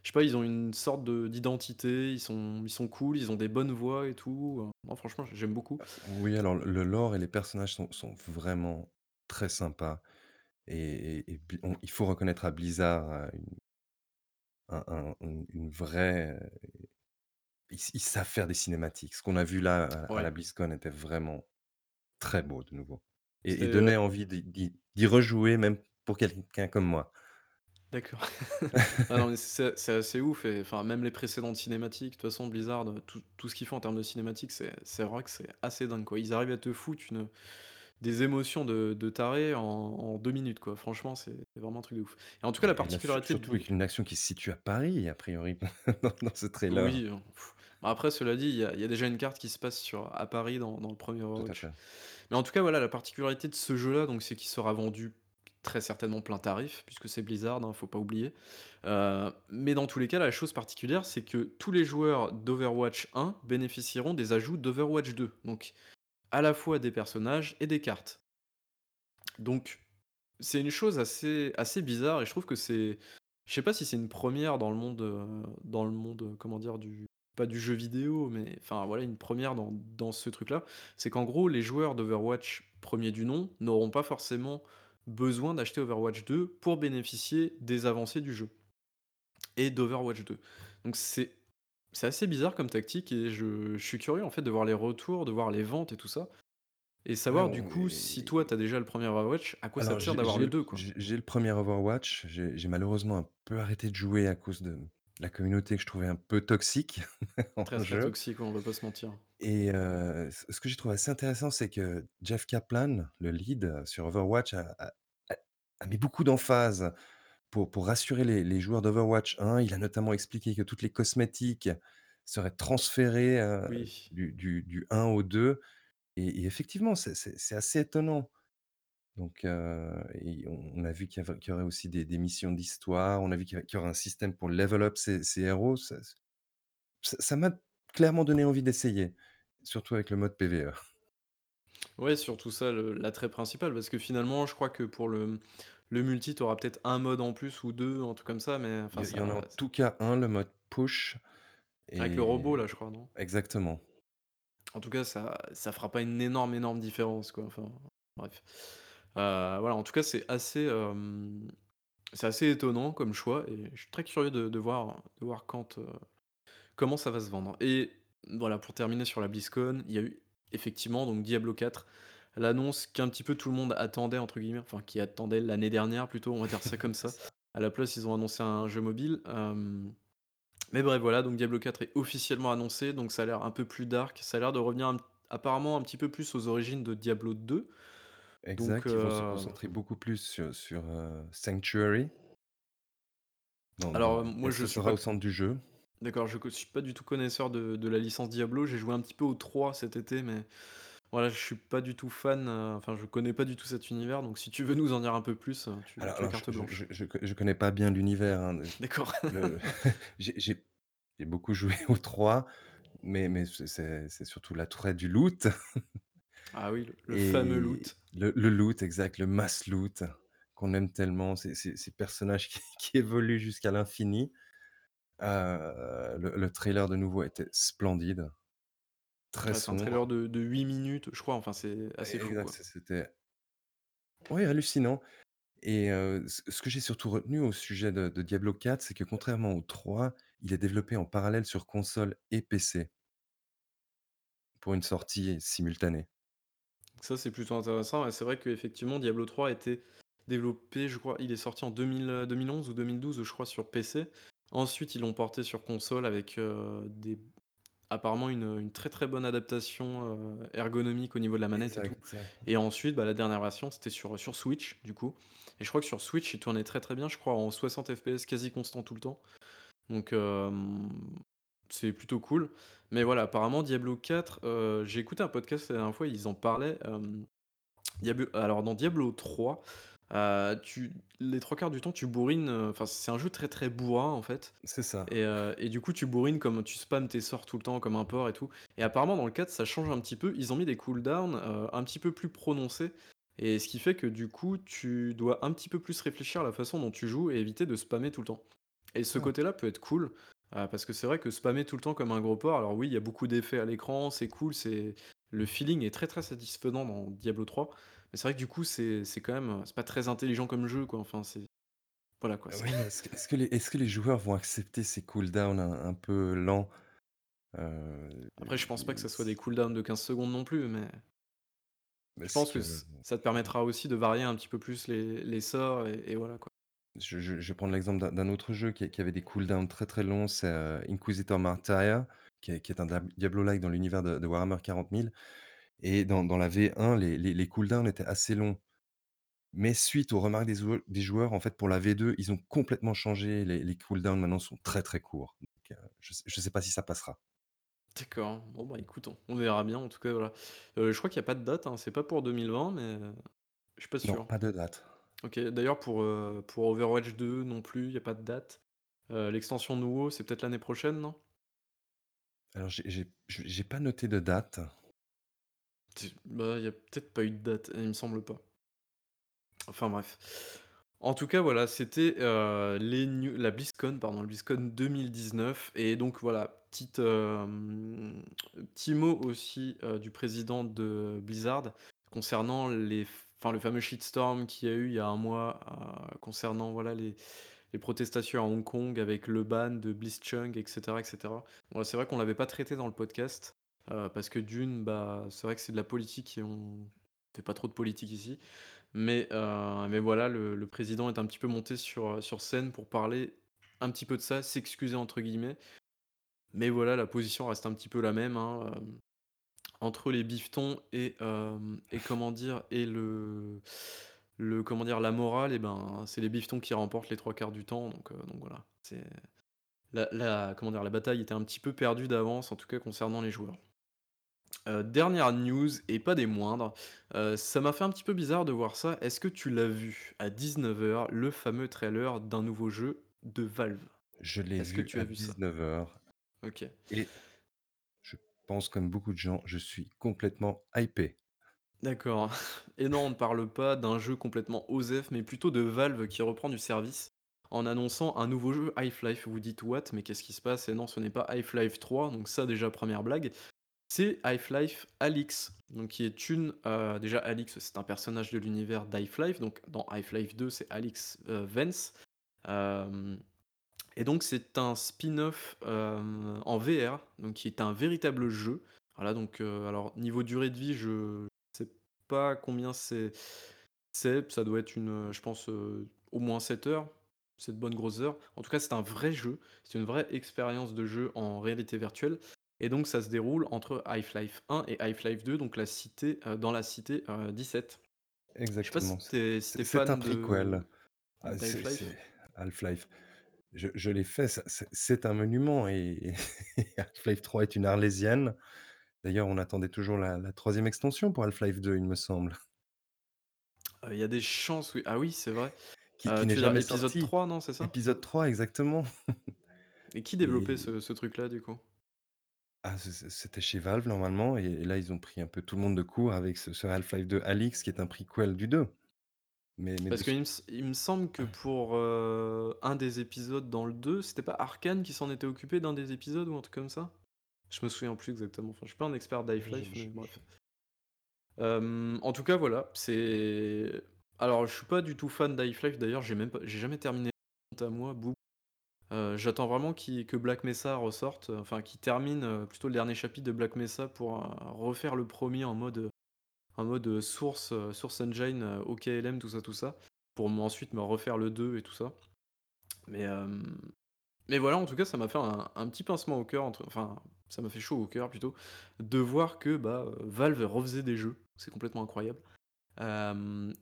je sais pas, ils ont une sorte de d'identité, ils sont ils sont cool, ils ont des bonnes voix et tout, non franchement j'aime beaucoup. Oui, alors le lore et les personnages sont sont vraiment très sympas et et et puis on il faut reconnaître à Blizzard, heu, une un un une une vraie, heu, ils savent faire des cinématiques. Ce qu'on a vu là à à Ouais. la BlizzCon était vraiment très beau de nouveau et et C'est ouais. donnait envie d'y d'y d'y rejouer même pour quelqu'un comme moi. D'accord. Ah non mais c'est c'est assez ouf et enfin même les précédentes cinématiques, de toute façon Blizzard, heu, tout tout ce qu'ils font en termes de cinématiques, c'est c'est vrai que c'est assez dingue quoi. Ils arrivent à te foutre une des émotions de de taré en en 2 minutes quoi. Franchement, c'est vraiment un truc de ouf et en tout cas la Et là su particularité surtout de avec une action qui se situe à Paris a priori dans dans ce trailer. Oui, heu, après cela dit, il y a il y a déjà une carte qui se passe sur à Paris dans dans le 1er Tout à Overwatch. fait. Mais en tout cas, voilà, la particularité de ce jeu-là, donc c'est qu'il sera vendu très certainement plein tarif puisque c'est Blizzard, hein, faut pas oublier. Heu, mais dans tous les cas, la chose particulière, c'est que tous les joueurs d'Overwatch 1 bénéficieront des ajouts d'Overwatch 2, donc à la fois des personnages et des cartes. Donc c'est une chose assez assez bizarre et je trouve que c'est je sais pas si c'est une première dans le monde, heu, dans le monde, heu, comment dire? Du pas du jeu vidéo, mais enfin voilà, une première dans dans ce truc-là. C'est qu'en gros, les joueurs d'Overwatch premier du nom n'auront pas forcément besoin d'acheter Overwatch 2 pour bénéficier des avancées du jeu et d'Overwatch 2. Donc c'est c'est assez bizarre comme tactique et je je suis curieux en fait de voir les retours, de voir les ventes et tout ça et savoir du coup si toi et tu as déjà le premier Overwatch, à quoi ça te sert d'avoir le l 2 quoi? j'ai le premier Overwatch, j'ai malheureusement un peu arrêté de jouer à cause de la communauté que je trouvais un peu toxique en Très, très jeu toxique, on va pas se mentir. et ce ce que j'ai trouvé assez intéressant, c'est que Jeff Kaplan, le lead, heu, sur Overwatch a a a a mis beaucoup d'emphase pour pour rassurer les les joueurs d'Overwatch 1. Il a notamment expliqué que toutes les cosmétiques seraient transférées, Oui. du du du 1 au 2 et et effectivement, c'est c'est c'est assez étonnant. Donc heu et on on a vu qu'il y avait qu'il y aurait aussi des des missions d'histoire, on a vu qu'il y a qu'il y aurait un système pour level up ses ses héros, ça ç ça ça m'a clairement donné envie d'essayer, surtout avec le mode PvE. Ouais, surtout ça le l'attrait principal parce que finalement, je crois que pour le le multi, tu auras peut-être un mode en plus ou 2, un truc comme ça, mais Il enfin y il y en a en tout cas un, le mode push avec le robot là, je crois, non? exactement. En tout cas, ça ça fera pas une énorme, énorme différence, quoi, enfin, bref. Heu, voilà, en tout cas, c'est assez, hem, c'est assez étonnant comme choix et je suis très curieux de de voir de voir quand, heu, comment ça va se vendre et voilà, pour terminer sur la BlizzCon, il y a eu effectivement donc Diablo 4, l'annonce qu'un petit peu tout le monde «attendait» entre guillemets, enfin qui attendait l'année dernière plutôt, on va dire ça comme ça. À la place, ils ont annoncé un jeu mobile, hem mais bref, voilà, donc Diablo 4 est officiellement annoncé, donc ça a l'air un peu plus dark, ça a l'air de revenir un apparemment un petit peu plus aux origines de Diablo 2, donc Exact, ils vont se heu, concentrer beaucoup plus sur sur, heu, Sanctuary alors, moi je ce suis sera pas au centre du jeu? d'accord, je co suis pas du tout connaisseur de de la licence Diablo, j'ai joué un petit peu au 3 cet été, mais voilà, je suis pas du tout fan, heu, enfin je connais pas du tout cet univers, donc si tu veux nous en dire un peu plus, heu, tu Alors tu as alors je carte je je blanche. je je connais pas bien l'univers, hein, D'accord. le j'ai j'ai j'ai beaucoup joué au 3, mais mais c'est c'est c'est surtout l'attrait du loot Ah oui, le le fameux et loot, le le loot, exact, le mass loot qu'on aime tellement, ces ces ces personnages qui qui évoluent jusqu'à l'infini. Heu, le le trailer de nouveau était splendide, très ouais, c'est un sombre. trailer de de 8 minutes, je crois, enfin c'est assez fou, Exact, quoi. c c'était ouais, hallucinant et ce que j'ai surtout retenu au sujet de de Diablo 4, c'est que contrairement au 3, il est développé en parallèle sur console et PC pour une sortie simultanée. Ça, c'est plutôt intéressant. Et c'est vrai qu'effectivement Diablo 3 a été développé, je crois il est sorti en 2000, heu, 2011 ou 2012, je crois, sur PC. Ensuite, ils l'ont porté sur console avec, des apparemment une, une très, très bonne adaptation, heu, ergonomique au niveau de la manette et tout. Exact, et ensuite, bah, la dernière version, c'était sur, sur Switch, du coup. Et je crois que sur Switch, il tournait très, très bien, je crois en 60 FPS quasi constant tout le temps. Donc hem, c'est plutôt cool. Mais voilà, apparemment Diablo 4, heu, j'ai écouté un podcast la dernière fois, ils en parlaient, hem Diablo alors dans Diablo 3, heu, tu les 3 quarts du temps tu bourrines, enfin c'est un jeu très, très bourrin en fait. C'est ça. et du coup tu bourrines comme tu spams tes sorts tout le temps comme un porc et tout. Et apparemment dans le 4 ça change un petit peu. Ils ont mis des cooldowns, un petit peu plus prononcés. Et ce qui fait que du coup tu dois un petit peu plus réfléchir à la façon dont tu joues et éviter de spammer tout le temps. Et ce Ah, côté-là peut être cool, heu, parce que c'est vrai que spammer tout le temps comme un gros porc alors oui, il y a beaucoup d'effets à l'écran, c'est cool, c'est le feeling est très, très satisfaisant dans Diablo 3 mais c'est vrai que du coup, c'est c'est quand même, c'est pas très intelligent comme jeu, quoi. Enfin, c'est voilà, quoi, c'est oui, mais est-ce que est-ce que les est-ce que les joueurs vont accepter ces cooldowns un un peu lents? Heu, après, je pense pas que ça soit des cooldowns de 15 secondes non plus, mais je parce pense que ça te permettra aussi de varier un petit peu plus les les sorts et et voilà, quoi. Je je je vais prendre l'exemple d'un d'un autre jeu qui qui avait des cooldowns très, très longs, c'est, heu, Inquisitor Martyr, qui est qui est un Diablo-like dans l'univers de de Warhammer 40 000 et dans dans la V1, les les les cooldowns étaient assez longs. Mais suite aux remarques des joueu des joueurs, en fait, pour la V2, ils ont complètement changé. Les les cooldowns maintenant sont très, très courts. Donc, heu, je sais je sais pas si ça passera. D'accord. Bon, bah, écoute, on on verra bien, en tout cas, voilà. Heu, je crois qu'il y a pas de date, hein, c'est pas pour 2020, mais je suis pas Non, sûr. pas de date. OK, d'ailleurs pour, heu, pour Overwatch 2 non plus, il y a pas de date. Heu, l'extension nouveau, c'est peut-être l'année prochaine, non? Alors j'ai j'ai j'ai j'ai pas noté de date. Bah, il y a peut-être pas eu de date, il me semble pas. Enfin bref. En tout cas, voilà, c'était, les news la BlizzCon, pardon, la BlizzCon 2019 et donc voilà, petite, petit mot aussi, du président de Blizzard concernant les enfin, le fameux shitstorm qu'il y a eu il y a un mois, heu, concernant voilà les les protestations à Hong Kong avec le ban de Blitzchung et cetera et cetera. Bon, c'est vrai qu'on l'avait pas traité dans le podcast, heu, parce que d'une, bah, c'est vrai que c'est de la politique et on fait pas trop de politique ici. Mais heu, mais voilà, le le président est un petit peu monté sur, sur scène pour parler un petit peu de ça, «s'excuser» entre guillemets. Mais voilà, la position reste un petit peu la même, hein, entre les bifetons et hem et comment dire? Et le le comment dire? La morale et ben, c'est les bifetons qui remportent les 3 quarts du temps donc heu, donc voilà. C'est la la comment dire? La bataille était un petit peu perdue d'avance, en tout cas concernant les joueurs. Heu, dernière news et pas des moindres, ça m'a fait un petit peu bizarre de voir ça. Est-ce que tu l'as vu à 19:00, le fameux trailer d'un nouveau jeu de Valve? Je l'ai Est-ce que vu tu à as vu ça? 19:00 OK. et comme beaucoup de gens, je suis complètement hypé. D'accord. Et non, on ne parle pas d'un jeu complètement OZEF, mais plutôt de Valve qui reprend du service en annonçant un nouveau jeu Half-Life. Vous dites: «What? Mais qu'est-ce qui se passe?» et non, ce n'est pas Half-Life 3, donc ça déjà première blague. C'est Half-Life Alyx, donc qui est une, heu, déjà Alyx, c'est un personnage de l'univers d'Half-Life, donc dans Half-Life 2, c'est Alyx, heu, Vance. Hem et donc c'est un spin-off, hem, en VR, donc qui est un véritable jeu. Voilà donc, heu, alors niveau durée de vie, je sais pas combien c'est c'est, ça doit être une, je pense, heu, au moins 7 heures, 7 bonnes grosses heures. En tout cas, c'est un vrai jeu, c'est une vraie expérience de jeu en réalité virtuelle et donc ça se déroule entre Half-Life 1 et Half-Life 2, donc la cité, dans la cité, heu, 17. Je sais pas Exactement, si c'est tu es si c'est c'est un fan prequel. de Ah, c'est c'est Half-Life. Je je l'ai fait, ça c'est c'est un monument et et Half-Life 3 est une arlésienne. D'ailleurs, on attendait toujours la la 3e extension pour Half-Life 2, il me semble, Heu, il y a des chances, oui. Ah oui, c'est vrai. qui qui Heu, n'est tu veux dire jamais épisode sorti. 3, non, c'est ça? Épisode 3 exactement Et qui développait et ce ce truc-là, du coup? ah, c'était chez Valve normalement et et là, ils ont pris un peu tout le monde de court avec ce ce Half-Life 2 Alyx qui est un prequel du 2. Mais mais de Parce ce qu'il me il me semble que pour, heu, un des épisodes dans le 2, c'était pas Arcane qui s'en était occupé d'un des épisodes ou un truc comme ça? Je me souviens plus exactement, enfin, je suis pas un expert d'Half-Life, je mais bref. Hem, en tout cas, voilà, c'est alors je suis pas du tout fan d'Half-Life, d'ailleurs, j'ai même pas j'ai jamais terminé, à moi, bouh. Heu, j'attends vraiment que Black Mesa ressorte, enfin qu'il termine, plutôt le dernier chapitre de Black Mesa pour, refaire le premier en mode, en mode, heu, source, heu, source engine, heu, OKLM, tout ça, tout ça, pour ensuite me refaire le 2 et tout ça. Mais, voilà, en tout cas, ça m'a fait un petit pincement au cœur enfin, ça m'a fait chaud au cœur plutôt, de voir que, bah, Valve refaisait des jeux. C'est complètement incroyable.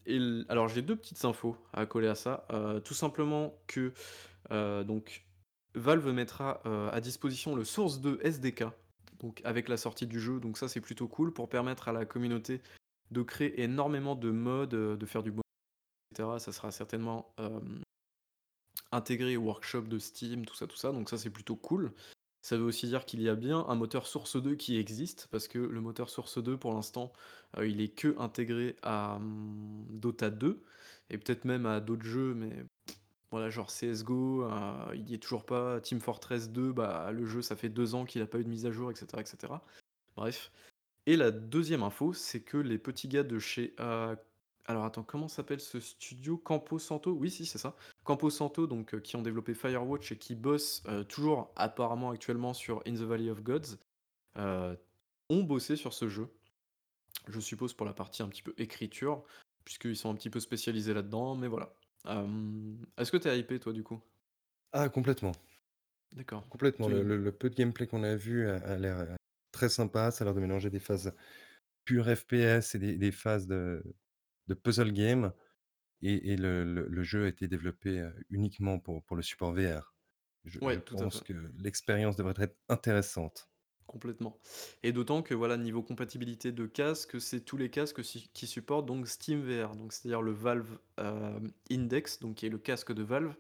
Et alors j'ai 2 petites infos à coller à ça. Tout simplement que, donc Valve mettra, à disposition le Source 2 SDK, donc avec la sortie du jeu, donc ça, c'est plutôt cool pour permettre à la communauté de créer énormément de modes, heu, de faire du et cetera. Ça sera certainement, intégré au workshop de Steam, tout ça, tout ça, donc ça, c'est plutôt cool. Ça veut aussi dire qu'il y a bien un moteur Source 2 qui existe, parce que le moteur Source 2 pour l'instant, heu, il est que intégré à, mmh, Dota 2 et peut-être même à d'autres jeux, mais voilà, genre CS:GO, heu, il y est toujours pas. Team Fortress 2, bah, le jeu, ça fait 2 ans qu'il a pas eu de mise à jour et cetera et cetera. Bref et la deuxième info, c'est que les petits gars de chez, heu, alors attends, comment s'appelle ce studio? Campo Santo? Oui, si, c'est ça. Campo Santo, donc heu, qui ont développé Firewatch et qui bossent, heu, toujours apparemment actuellement sur In the Valley of Gods, ont bossé sur ce jeu. Je suppose pour la partie un petit peu écriture, puisqu'ils sont un petit peu spécialisés là-dedans, mais voilà. Est-ce que tu es hypé toi, du coup? ah complètement, D'accord. complètement. Le Tu le le peu de gameplay qu'on a vu a a l'air, très sympa. Ça a l'air de mélanger des phases pures FPS et des des phases de de puzzle game et et le le le jeu a été développé, uniquement pour pour le support VR. Je tout à pense fait, que l'expérience devrait être intéressante. complètement et d'autant que voilà, niveau compatibilité de casque, c'est tous les casques qui supportent donc SteamVR, donc c'est-à-dire le Valve, Index, donc qui est le casque de Valve.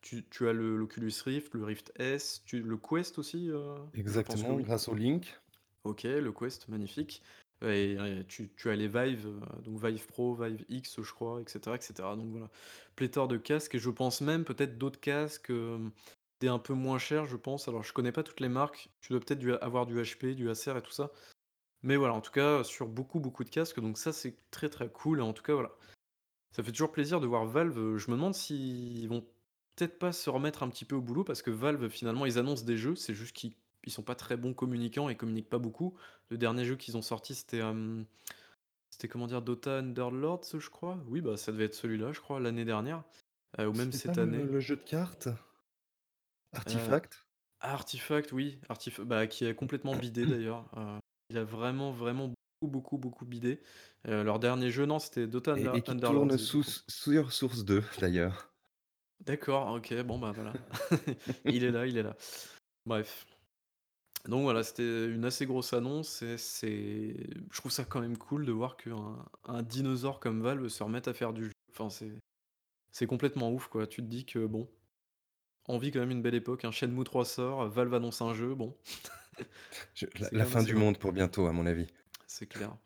Tu tu as le l'Oculus Rift, le Rift S, tu le Quest aussi, Exactement, oui. grâce au Link. OK, le Quest, magnifique. et tu as les Vive, heu, donc Vive Pro, Vive X, je crois et cetera et cetera. Donc voilà, pléthore de casques et je pense même peut-être d'autres casques, hem, des un peu moins chers, je pense. Alors je connais pas toutes les marques, tu dois peut-être avoir du HP, du Acer et tout ça. Mais voilà, en tout cas, sur beaucoup, beaucoup de casques, donc ça, c'est très, très cool et en tout cas, voilà. Ça fait toujours plaisir de voir Valve, je me demande s'ils vont peut-être pas se remettre un petit peu au boulot parce que Valve, finalement, ils annoncent des jeux, c'est juste qu'ils ils sont pas très bons communicants et communiquent pas beaucoup. Le dernier jeu qu'ils ont sorti, c'était, hem, c'était comment dire? Dota Underlords, je crois? Oui, bah, ça devait être celui-là, je crois, l'année dernière, heu, ou même pas cette le année. le jeu de cartes? Heu, Artifact? Artifact, oui, Artif bah, qui est complètement bidé d'ailleurs, il a vraiment, vraiment beaucoup, beaucoup, beaucoup bidé. Leur dernier jeu, non, c'était Dota Et et qui tourne sous sur Source 2 d'ailleurs. D'accord, OK, bon, bah, voilà. Il est là, il est là. Bref. Donc voilà, c'était une assez grosse annonce et c'est je trouve ça quand même cool de voir qu'un un dinosaure comme Valve se remette à faire du jeu. Enfin, c'est c'est complètement ouf, quoi. Tu te dis que, bon, on vit quand même une belle époque, hein. Shenmue 3 sort, Valve annonce un jeu, bon, Je la fin du monde pour bientôt à mon avis. C'est clair.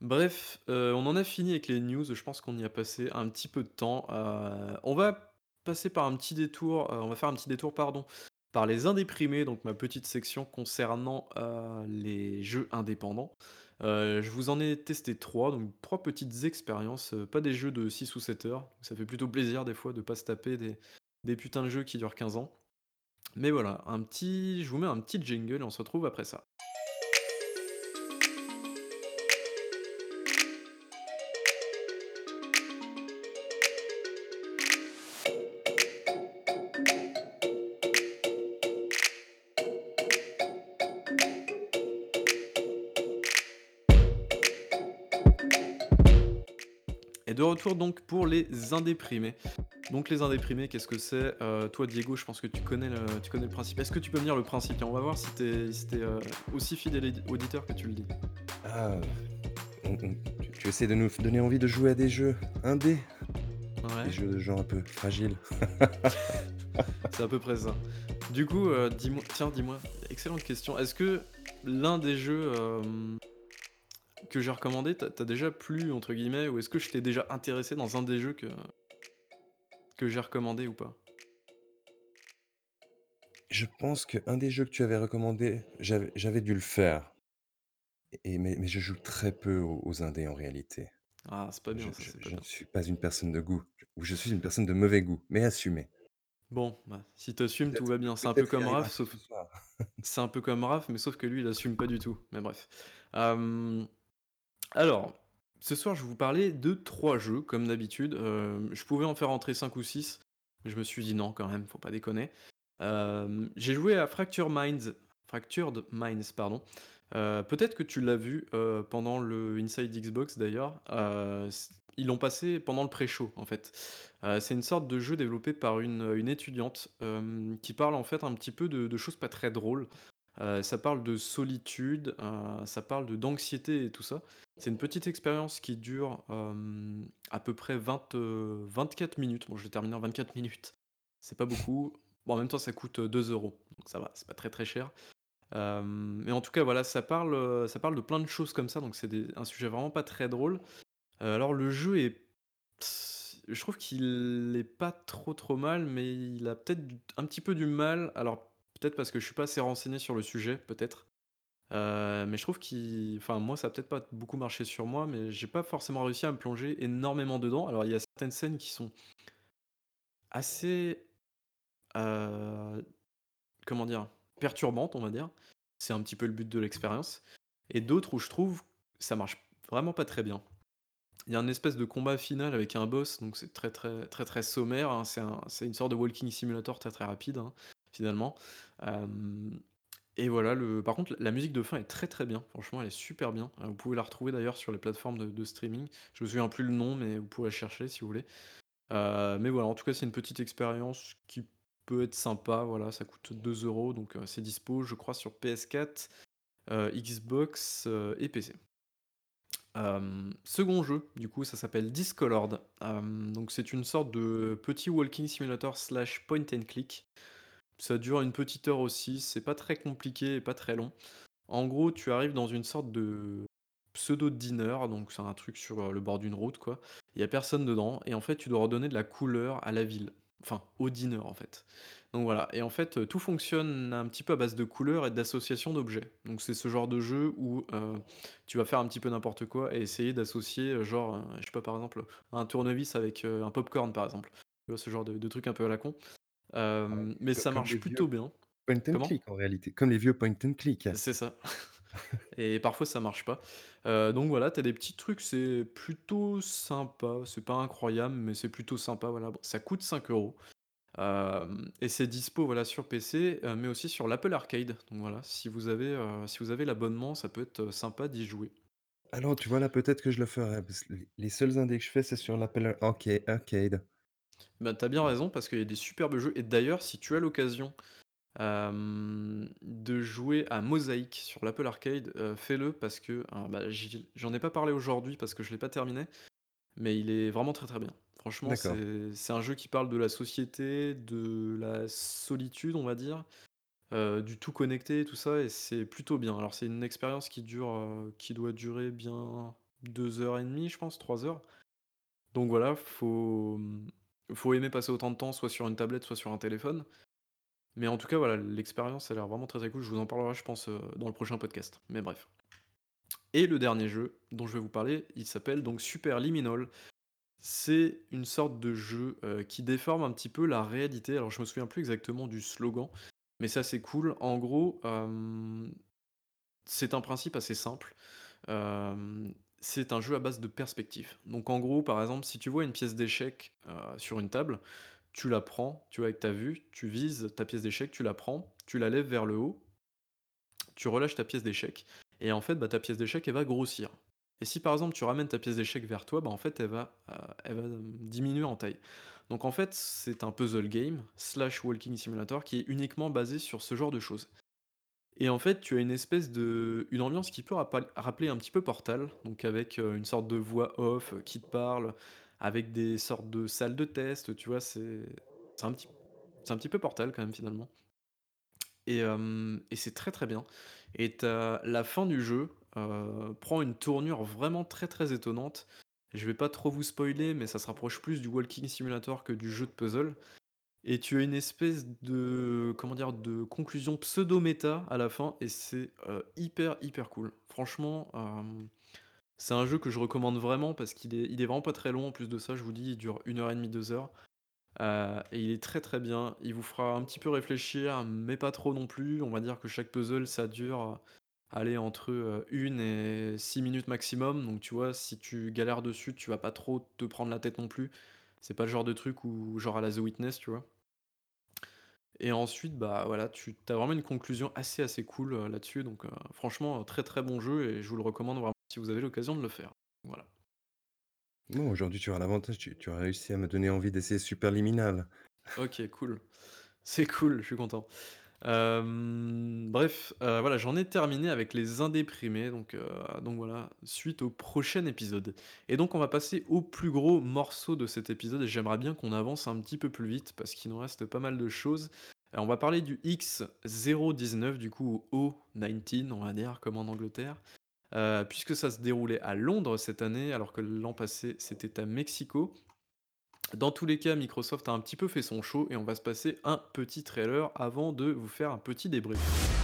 Bref, heu, on en a fini avec les news, je pense qu'on y a passé un petit peu de temps, heu, on va passer par un petit détour, heu, on va faire un petit détour, pardon, par les indéprimés, donc ma petite section concernant, heu, les jeux indépendants. Heu, je vous en ai testé 3, donc 3 petites expériences, heu, pas des jeux de 6 ou 7 heures. Ça fait plutôt plaisir des fois de pas se taper des des putains de jeux qui durent 15 ans. Mais voilà, un petit je vous mets un petit jingle et on se retrouve après ça. Retour donc pour les indéprimés. Donc les indéprimés, qu'est-ce que c'est? Heu, toi Diego, je pense que tu connais le tu connais le principe. Est-ce que tu peux me dire le principe? On va voir si tu es si es, aussi fidèle auditeur que tu le dis. Ah, on on tu tu essaies de nous donner envie de jouer à des jeux indés? Des Ouais, jeux de genre un peu fragiles? c'est à peu près ça. Du coup, heu, dis-moi tiens, dis-moi, excellente question. Est-ce que l'un des jeux, que j'ai recommandé t'a t'a déjà «plu» entre guillemets ou est-ce que je t'ai déjà intéressé dans un des jeux que que j'ai recommandé ou pas? Je pense qu'un des jeux que tu avais recommandé, j'avais j'avais dû le faire et mais mais je joue très peu aux aux indés en réalité. Ah, c'est pas Je bien ça, je c'est pas je ne bien. suis pas une personne de goût, ou je suis une personne de mauvais goût, mais assumé. Bon, bah, si tu assumes, tout Peut-être va bien. C'est un peu peut-être y comme Raph, sauf soir. c'est un peu comme Raph, mais sauf que lui, il assume pas du tout. Mais bref. Alors, ce soir, je vais vous parler de 3 jeux, comme d'habitude. Hem, je pouvais en faire entrer 5 ou 6, mais je me suis dit: «Non, quand même, faut pas déconner». Hem, j'ai joué à Minds Fractured Minds, pardon. Heu, peut-être que tu l'as vu, pendant le Inside Xbox d'ailleurs. Ils l'ont passé pendant le pré-show, en fait. C'est une sorte de jeu développé par une, étudiante, qui parle en fait un petit peu de choses pas très drôles. Heu, ça parle de solitude, heu, ça parle de d'anxiété et tout ça. C'est une petite expérience qui dure, hem, à peu près 20, heu, 24 minutes. Bon, je l'ai terminé en 24 minutes. C'est pas beaucoup. Bon, en même temps, ça coûte, heu, 2 €, donc ça va, c'est pas très, très cher. Mais en tout cas, voilà, ça parle, ça parle de plein de choses comme ça, donc c'est un sujet vraiment pas très drôle. Alors le jeu est je trouve qu'il est pas trop, trop mal, mais il a peut-être un petit peu du mal. Alors peut-être parce que je suis pas assez renseigné sur le sujet, peut-être. Heu, mais je trouve qu'il enfin moi ça a peut-être pas beaucoup marché sur moi, mais j'ai pas forcément réussi à me plonger énormément dedans. Alors il y a certaines scènes qui sont assez, heu, comment dire? Perturbantes, on va dire. C'est un petit peu le but de l'expérience et d'autres où je trouve ça marche vraiment pas très bien. Il y a un espèce de combat final avec un boss, donc c'est très, très, très, très sommaire, hein. C'est une sorte de walking simulator très, très rapide, hein, finalement. Hem et voilà, le par contre, la musique de fin est très, très bien. Franchement, elle est super bien. Heu, vous pouvez la retrouver d'ailleurs sur les plateformes de streaming. Je me souviens plus le nom, mais vous pouvez la chercher si vous voulez. Heu, mais voilà, en tout cas, c'est une petite expérience qui peut être sympa, voilà, ça coûte 2 euros, donc c'est dispo, je crois, sur PS4, heu, Xbox, et PC. Second jeu, du coup, ça s'appelle Discolored. Donc c'est une sorte de petit walking simulator slash point and click. Ça dure une petite heure aussi, c'est pas très compliqué et pas très long. En gros, tu arrives dans une sorte de pseudo diner, donc c'est un truc sur, le bord d'une route, quoi. Il y a personne dedans et en fait, tu dois redonner de la couleur à la ville, enfin, au diner, en fait. Donc voilà et en fait, tout fonctionne un petit peu à base de couleurs et d'associations d'objets. Donc c'est ce genre de jeu où, heu, tu vas faire un petit peu n'importe quoi et essayer d'associer, heu, genre, heu, je sais pas, par exemple, un tournevis avec, heu, un popcorn, par exemple. Tu vois, ce genre de de truc un peu à la con. Ah mais ça marche plutôt bien. point and Comment? click en réalité, comme les vieux point and click. C'est ça et parfois ça marche pas. Donc voilà, tu as des petits trucs, c'est plutôt sympa, c'est pas incroyable, mais c'est plutôt sympa, voilà. Bon, ça coûte 5 €, hem et c'est dispo, voilà, sur PC, heu, mais aussi sur l'Apple Arcade. Donc voilà, si vous avez, heu, si vous avez l'abonnement, ça peut être, sympa d'y jouer. Alors tu vois, là, peut-être que je le ferai parce que les seuls indés que je fais, c'est sur l'Apple Arca Arcade. Bah, tu as bien raison parce qu'il y a des superbes jeux et d'ailleurs, si tu as l'occasion, hem, de jouer à Mosaïque sur l'Apple Arcade, heu, fais-le parce que, hein, bah, j'en ai pas parlé aujourd'hui parce que je l'ai pas terminé, mais il est vraiment très, très bien. Franchement, c'est un jeu qui parle de la société, de la solitude, on va dire, du tout connecté, tout ça et c'est plutôt bien. Alors c'est une expérience qui dure, qui doit durer bien 2 heures et demie, je pense, 3 heures. Donc voilà, faut, faut aimer passer autant de temps soit sur une tablette, soit sur un téléphone. Mais en tout cas, voilà, l'expérience a l'air vraiment très, très cool. Je vous en parlerai, je pense, heu, dans le prochain podcast. Mais bref. Et le dernier jeu dont je vais vous parler, il s'appelle donc Superliminal. C'est une sorte de jeu, heu, qui déforme un petit peu la réalité. Alors je me souviens plus exactement du slogan, mais c'est assez cool. En gros, hem, c'est un principe assez simple. C'est un jeu à base de perspective. Donc en gros, par exemple, si tu vois une pièce d'échec, heu, sur une table, tu la prends, tu vois, avec ta vue, tu vises ta pièce d'échec, tu la prends, tu la lèves vers le haut tu relâches ta pièce d'échec et en fait, bah, ta pièce d'échec, elle va grossir. Et si par exemple tu ramènes ta pièce d'échec vers toi, bah, en fait elle va, va, hem, diminuer en taille. Donc en fait, c'est un puzzle game slash walking simulator qui est uniquement basé sur ce genre de choses. Et en fait, tu as une espèce de une ambiance qui peut rappeler un petit peu Portal, donc avec, heu, une sorte de voix off, heu, qui te parle, avec des sortes de salles de test, tu vois? C'est c'est un petit un petit peu Portal quand même finalement. Et hem et c'est très, très bien et la fin du jeu, prend une tournure vraiment très, très étonnante. Je vais pas trop vous spoiler, mais ça se rapproche plus du walking simulator que du jeu de puzzle et tu as une espèce de, comment dire? De conclusion pseudo méta à la fin et c'est, heu, hyper, hyper cool. Franchement, hem, c'est un jeu que je recommande vraiment parce qu'il est il est vraiment pas très long en plus de ça, je vous dis, il dure une heure et demie, 2 heures. Heu et il est très, très bien. Il vous fera un petit peu réfléchir, mais pas trop non plus. On va dire que chaque puzzle, ça dure, heu, allez, entre, 1 et 6 minutes maximum. Donc tu vois, si tu galères dessus, tu vas pas trop te prendre la tête non plus. C'est pas le genre de truc où genre à la The Witness, tu vois? Et ensuite, bah, voilà, tu as vraiment une conclusion assez, assez cool, heu, là-dessus. Donc, heu, franchement, heu, très, très bon jeu et je vous le recommande vraiment si vous avez l'occasion de le faire. Voilà. Bon, aujourd'hui, tu as l'avantage, tu tu as réussi à me donner envie d'essayer Superliminal. OK, cool. C'est cool, je suis content. Hem, bref, heu, voilà, j'en ai terminé avec les indéprimés, donc heu, donc voilà, suite au prochain épisode et donc on va passer au plus gros morceau de cet épisode et j'aimerais bien qu'on avance un petit peu plus vite parce qu'il nous reste pas mal de choses. On va parler du X019 du coup, ou O19 on va dire comme en Angleterre, puisque ça se déroulait à Londres cette année alors que l'an passé c'était à Mexico. Dans tous les cas, Microsoft a un petit peu fait son show et on va se passer un petit trailer avant de vous faire un petit débrief.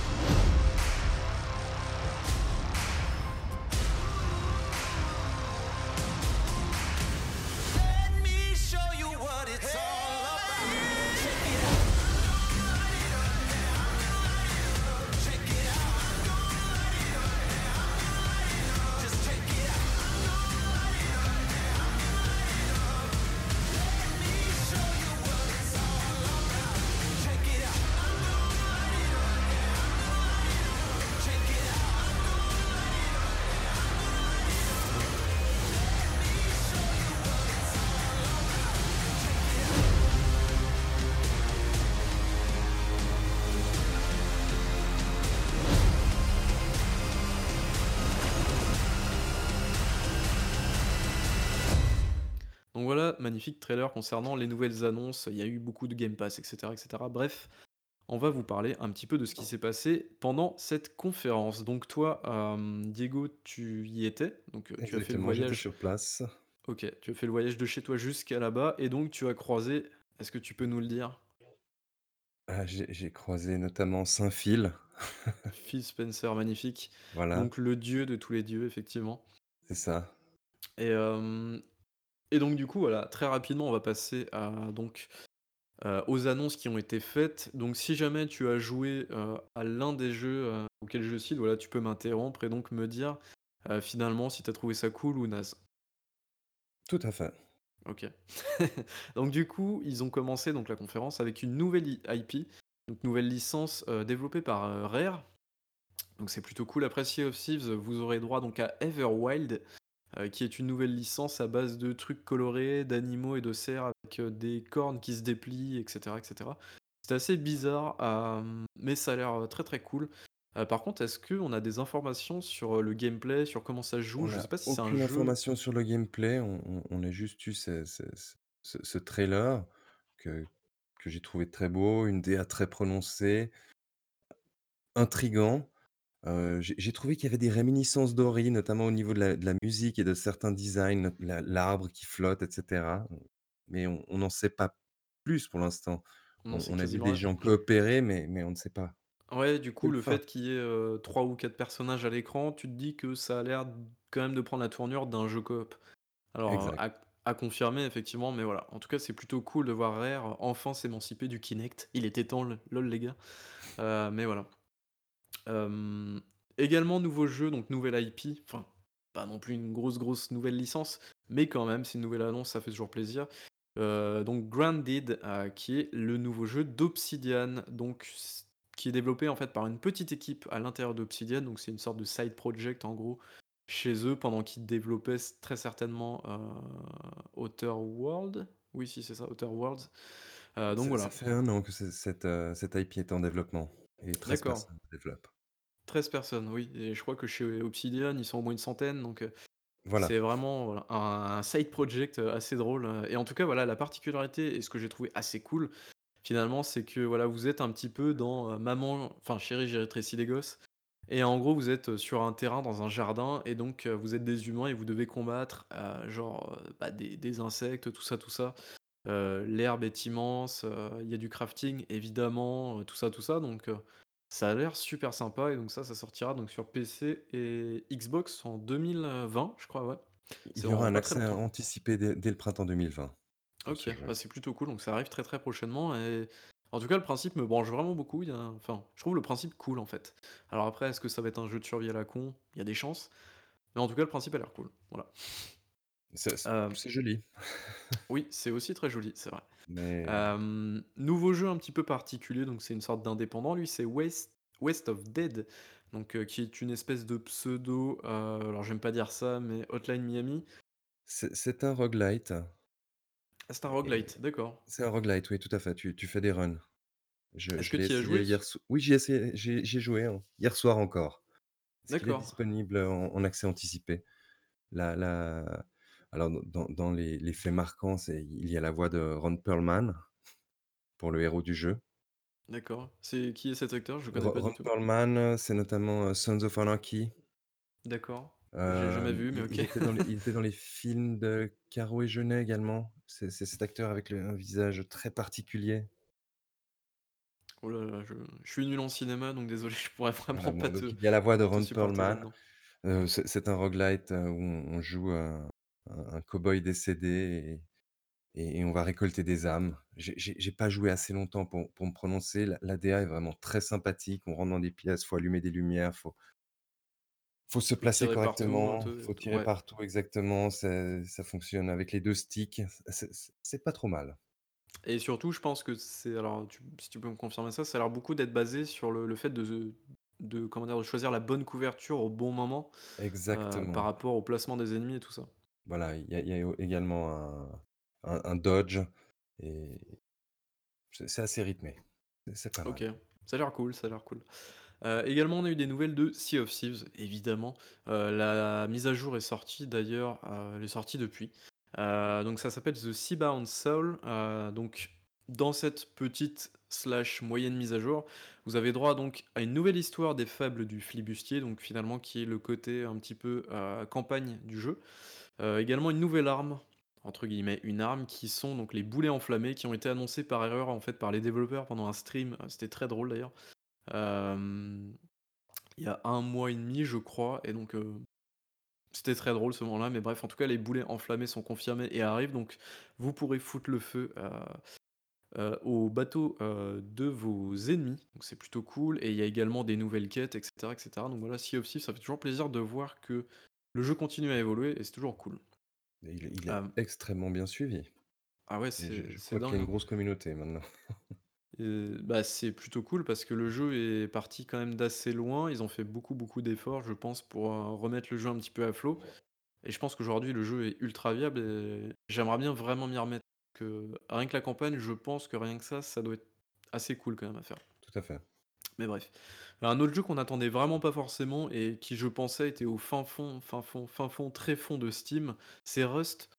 Magnifique trailer concernant les nouvelles annonces, il y a eu beaucoup de Game Pass et cetera et cetera. Bref, on va vous parler un petit peu de ce qui s'est passé pendant cette conférence. Donc toi, hem, Diego, tu y étais, donc heu, tu as fait le voyage sur place. OK, tu as fait le voyage de chez toi jusqu'à là-bas et donc tu as croisé est-ce que tu peux nous le dire? Ah, j'ai croisé notamment Saint-Phil. Phil Spencer, magnifique. Voilà. Donc le dieu de tous les dieux, effectivement. C'est ça. Et hem et donc du coup, voilà, très rapidement, on va passer à donc, heu, aux annonces qui ont été faites. Donc si jamais tu as joué, heu, à l'un des jeux, heu, auxquels je cite, voilà, tu peux m'interrompre et donc me dire, heu, finalement si tu as trouvé ça cool ou naze. Tout à fait. OK. Donc du coup, ils ont commencé donc la conférence avec une nouvelle IP, donc nouvelle licence, développée par, Rare. Donc c'est plutôt cool. Après Sea of Thieves, vous aurez droit donc à Everwild, heu, qui est une nouvelle licence à base de trucs colorés, d'animaux et de cerfs avec, heu, des cornes qui se déplient et cetera et cetera. C'est assez bizarre, hem, mais ça a l'air, très, très cool. Par contre, est-ce qu'on a des informations sur, le gameplay, sur comment ça se joue? On Je sais pas si c'est un aucune jeu information sur le gameplay, on on on a juste eu ce ce ce trailer que que j'ai trouvé très beau, une DA très prononcée, intriguant. Heu, j'ai j'ai trouvé qu'il y avait des réminiscences d'Ori, notamment au niveau de la de la musique et de certains designs, la l'arbre qui flotte et cetera. Mais on on n'en sait pas plus pour l'instant. on a vu quasiment des rien. gens coopérer, mais mais on ne sait pas Ouais, du coup, quelle le fin. fait qu'il y ait, heu, 3 ou 4 personnages à l'écran, tu te dis que ça a l'air d quand même de prendre la tournure d'un jeu coop. Alors, heu, Exact. à à confirmer effectivement, mais voilà. En tout cas, c'est plutôt cool de voir Rare enfin s'émanciper du Kinect. Il était temps, l lol les gars. Heu, mais voilà. Hem, également nouveau jeu, donc nouvelle IP, enfin, pas non plus une grosse, grosse nouvelle licence, mais quand même, c'est une nouvelle annonce, ça fait toujours plaisir. Heu, donc Grounded, heu, qui est le nouveau jeu d'Obsidian, donc qui est développé en fait par une petite équipe à l'intérieur d'Obsidian, donc c'est une sorte de side project en gros chez eux pendant qu'ils développaient très certainement, heu, Outer Worlds? Oui, si c'est ça, Outer Worlds. Heu, donc Ça ça voilà. fait 1 an que ce cette, cette IP est en développement et 13 D'accord. personnes développent. 13 personnes, oui et je crois que chez Obsidian, ils sont au moins une centaine donc heu, Voilà. c'est vraiment, voilà, un un side project, heu, assez drôle, heu et en tout cas, voilà, la particularité et ce que j'ai trouvé assez cool, finalement, c'est que, voilà, vous êtes un petit peu dans, Maman enfin, Chérie, j'ai rétréci les gosses et en gros, vous êtes, sur un terrain dans un jardin et donc vous êtes des humains et vous devez combattre, genre, bah, des des insectes, tout ça, tout ça. L'herbe est immense, il y a du crafting évidemment, tout ça, tout ça donc ça a l'air super sympa et donc ça, ça sortira donc sur PC et Xbox en 2020, je crois, ouais. Il y aura un pas très accès longtemps. anticipé dès dès le printemps 2020 pour OK, jeu. bah, c'est plutôt cool, donc ça arrive très, très prochainement et en tout cas, le principe me branche vraiment beaucoup. Il y a enfin, je trouve le principe cool, en fait. Alors après, est-ce que ça va être un jeu de survie à la con? Il y a des chances, mais en tout cas, le principe a l'air cool, voilà. C'est Hem, c'est joli, oui, c'est aussi très joli, c'est vrai. Mais Hem, nouveau jeu un petit peu particulier, donc c'est une sorte d'indépendant, lui, c'est Waste Waste of Dead, donc heu, qui est une espèce de pseudo, heu, alors j'aime pas dire ça, mais Hotline Miami. c'est un roguelite Ah, c'est un roguelite, d'accord. c'est un roguelite, oui, tout à fait, tu tu fais des runs. Est-ce que tu as joué? hier so oui, j'y ai ai joué, hein, hier soir encore. D'accord, disponible en en accès anticipé? La la alors dans dans les les faits marquants, c'est il y a la voix de Ron Perlman pour le héros du jeu. d'accord. C'est qui est cet acteur? Je connais Ro pas du Ron tout. Perlman, heu, c'est notamment, heu, Sons of Anarchy. D'accord. J'ai jamais Hem, vu, mais il OK. il était dans les il était dans les films de Caro et Jeunet également. C'est c'est cet acteur avec le un visage très particulier. Oh là là, je je suis nul en cinéma, donc désolé, je pourrais Voilà, vraiment pas donc te il y a la voix de te Ron supporter Perlman. là-dedans. Heu, c'est c'est un roguelite, heu, où on on joue un un cow-boy décédé et on va récolter des âmes. J'ai j'ai j'ai pas joué assez longtemps pour pour me prononcer. La la DA est vraiment très sympathique. On rentre dans des pièces, faut allumer des lumières, faut faut se Faut placer tirer partout un correctement, peu faut tirer Ouais partout exactement. C'est ça fonctionne avec les 2 sticks. C'est c'est c'est pas trop mal. et surtout, je pense que c'est alors tu si tu peux me confirmer ça, ça a l'air beaucoup d'être basé sur le le fait de de comment dire? De choisir la bonne couverture au bon moment, heu, par Exactement. rapport au placement des ennemis et tout ça. Voilà, il y a il y a également un un un dodge et c'est c'est assez rythmé. C'est c'est pas OK, mal. ça a l'air cool, ça a l'air cool. Heu, également, on a eu des nouvelles de Sea of Thieves, évidemment. Heu, la mise à jour est sortie d'ailleurs, heu, elle est sortie depuis. Donc ça s'appelle The Seabound Soul. Donc dans cette petite slash moyenne mise à jour, vous avez droit donc à une nouvelle histoire des fables du flibustier, donc finalement qui est le côté un petit peu, campagne du jeu. Heu, également une nouvelle arme entre guillemets, «une arme» qui sont donc les boulets enflammés qui ont été annoncés par erreur, en fait, par les développeurs pendant un stream, heu, c'était très drôle d'ailleurs. Hem, il y a un mois et demi, je crois et donc c'était très drôle ce moment-là, mais bref, en tout cas, les boulets enflammés sont confirmés et arrivent, donc vous pourrez foutre le feu, bateaux, heu, de vos ennemis, donc c'est plutôt cool. Et il y a également des nouvelles quêtes et cetera et cetera, donc voilà, Sea of ça fait toujours plaisir de voir que le jeu continue à évoluer et c'est toujours cool. Et il est il est Hem, extrêmement bien suivi ah ouais, c'est qu'il y a dingue, une hein. grosse communauté maintenant. Bah, c'est plutôt cool parce que le jeu est parti quand même d'assez loin. Ils ont fait beaucoup, beaucoup d'efforts, je pense, pour, heu, remettre le jeu un petit peu à flot et je pense qu'aujourd'hui le jeu est ultra viable et j'aimerais bien vraiment m'y remettre. Que rien que la campagne, je pense que rien que ça, ça doit être assez cool quand même à faire. Tout à fait. Mais bref. Un autre jeu qu'on attendait vraiment pas forcément et qui, je pensais, était au fin fond, fin fond, fin fond, très fond de Steam, c'est Rust.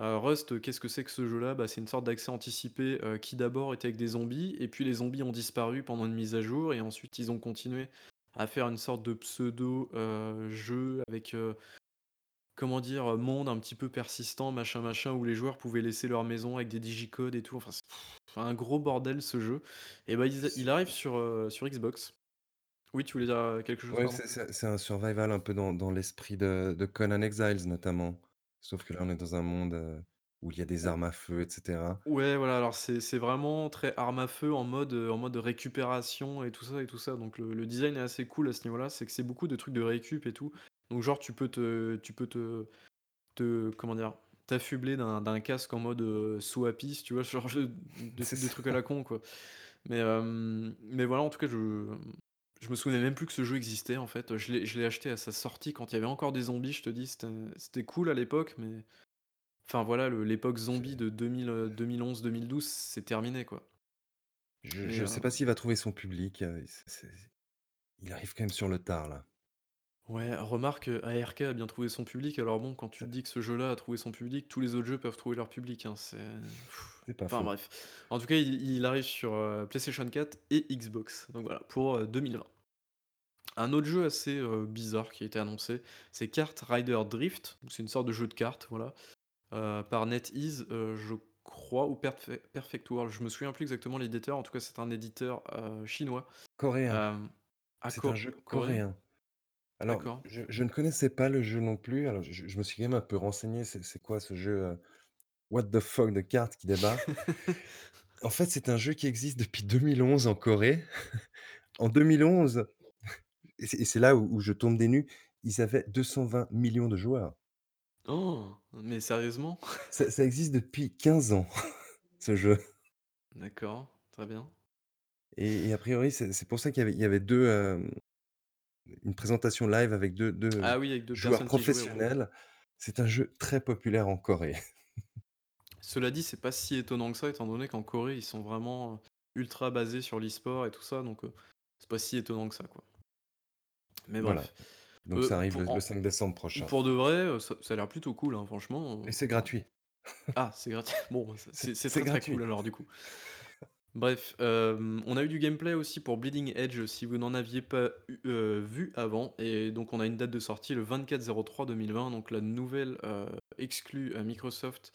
Heu, Rust, qu'est-ce que c'est que ce jeu-là? Bah, c'est une sorte d'accès anticipé, heu, qui d'abord était avec des zombies et puis les zombies ont disparu pendant une mise à jour et ensuite ils ont continué à faire une sorte de pseudo, heu, jeu avec, comment dire? Monde un petit peu persistant, machin, machin, où les joueurs pouvaient laisser leur maison avec des digicodes et tout. Enfin, c'est un gros bordel ce jeu et bah, il arrive sur Xbox. Oui, tu voulais dire, quelque chose, pardon? c'est c'est c'est un survival un peu dans dans l'esprit de de Conan Exiles notamment. Sauf que là, on est dans un monde, heu, où il y a des armes à feu et cetera. ouais, voilà, alors c'est c'est vraiment très arme à feu en mode, heu, en mode récupération et tout ça et tout ça, donc le le design est assez cool à ce niveau-là. C'est que c'est beaucoup de trucs de récup et tout, donc genre tu peux te tu peux te te comment dire? T'affubler d'un d'un casque en mode, heu, tu vois? Ce genre de de C'est de ça. trucs à la con, quoi. Mais, hem, mais voilà, en tout cas, je je me souvenais même plus que ce jeu existait, en fait. Je l'ai je l'ai acheté à sa sortie quand il y avait encore des zombies, je te dis, c'était c'était cool à l'époque, mais enfin voilà, le l'époque zombie de 2000, heu, 2011-2012, c'est terminé, quoi. je Et je sais pas s'il va trouver son public, c'est c'est il arrive quand même sur le tard là. Ouais, remarque, heu, ARK a bien trouvé son public. Alors bon, quand tu te dis que ce jeu-là a trouvé son public, tous les autres jeux peuvent trouver leur public, hein, c'est C'est pas enfin faux. bref. En tout cas, il il arrive sur, heu, PlayStation 4 et Xbox, donc voilà, pour, heu, 2020. Un autre jeu assez, bizarre qui a été annoncé, c'est Kart Rider Drift, donc c'est une sorte de jeu de cartes, voilà, par NetEase, je crois ou Perfe Perfect World, je me souviens plus exactement l'éditeur, en tout cas c'est un éditeur, chinois, Coréen, ah c'est un co jeu coréen? coréen. Alors, D'accord. je je ne connaissais pas le jeu non plus, alors je je me suis quand même un peu renseigné, c'est c'est quoi ce jeu, heu, what the fuck de cartes qui débarque? En fait, c'est un jeu qui existe depuis 2011 en Corée. En 2011 et c'est et c'est là où où je tombe des nues, ils avaient 220 millions de joueurs. Oh! Mais sérieusement? Ça ça existe depuis 15 ans, ce jeu D'accord, très bien. et et a priori, c'est c'est pour ça qu'il y avait il y avait 2, hem, une présentation live avec deux deux Ah oui, avec 2 joueurs professionnels. C'est un jeu très populaire en Corée. Cela dit, c'est pas si étonnant que ça, étant donné qu'en Corée, ils sont vraiment, heu, ultra basés sur l'e-sport et tout ça, donc heu, c'est pas si étonnant que ça, quoi. Mais Voilà, bref. donc ça Heu, arrive le pour le en 5 décembre prochain pour de vrai, heu, ça ça a l'air plutôt cool, hein, franchement, et c'est gratuit. ah, c'est gratuit. Bon, c'est très, très cool alors du coup. Bref, hem, on a eu du gameplay aussi pour Bleeding Edge si vous n'en aviez pas eu heu, vu avant et donc on a une date de sortie le 24/03/2020, donc la nouvelle, heu, exclue, heu, Microsoft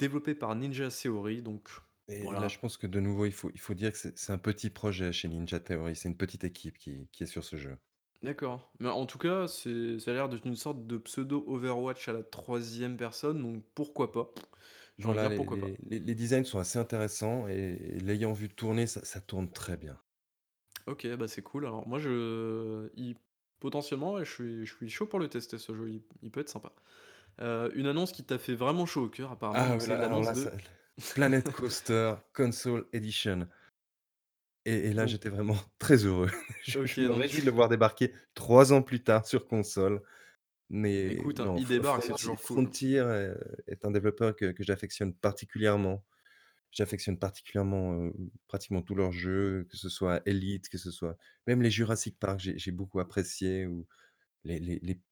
développée par Ninja Theory, donc Et là, je pense que de nouveau, il faut il faut dire que c'est c'est un petit projet chez Ninja Theory. C'est une petite équipe qui qui est sur ce jeu. D'accord. Mais en tout cas, c'est ça a l'air d'être une sorte de pseudo Overwatch à la troisième personne, donc pourquoi pas? J'ai envie de Voilà, dire les pourquoi pas. les les les designs sont assez intéressants et et l'ayant vu tourner, ça ça tourne très bien. OK, bah, c'est cool. Alors moi je il potentiellement, ouais, je suis je suis chaud pour le tester ce jeu, il il peut être sympa. Heu, une annonce qui t'a fait vraiment chaud au cœur apparemment, Ah donc c'est là alors l'annonce là, ça de Planet Coaster Console Edition et et là, donc j'étais vraiment très heureux. Je OK, je me donc réjouis de le voir débarquer 3 ans plus tard sur console, mais écoute, hein, non, il Fr débarque, c'est toujours cool. Frontier, heu, est un développeur que que j'affectionne particulièrement. J'affectionne particulièrement, pratiquement tous leurs jeux, que ce soit Elite, que ce soit même les Jurassic Park, j'ai j'ai beaucoup apprécié ou les les les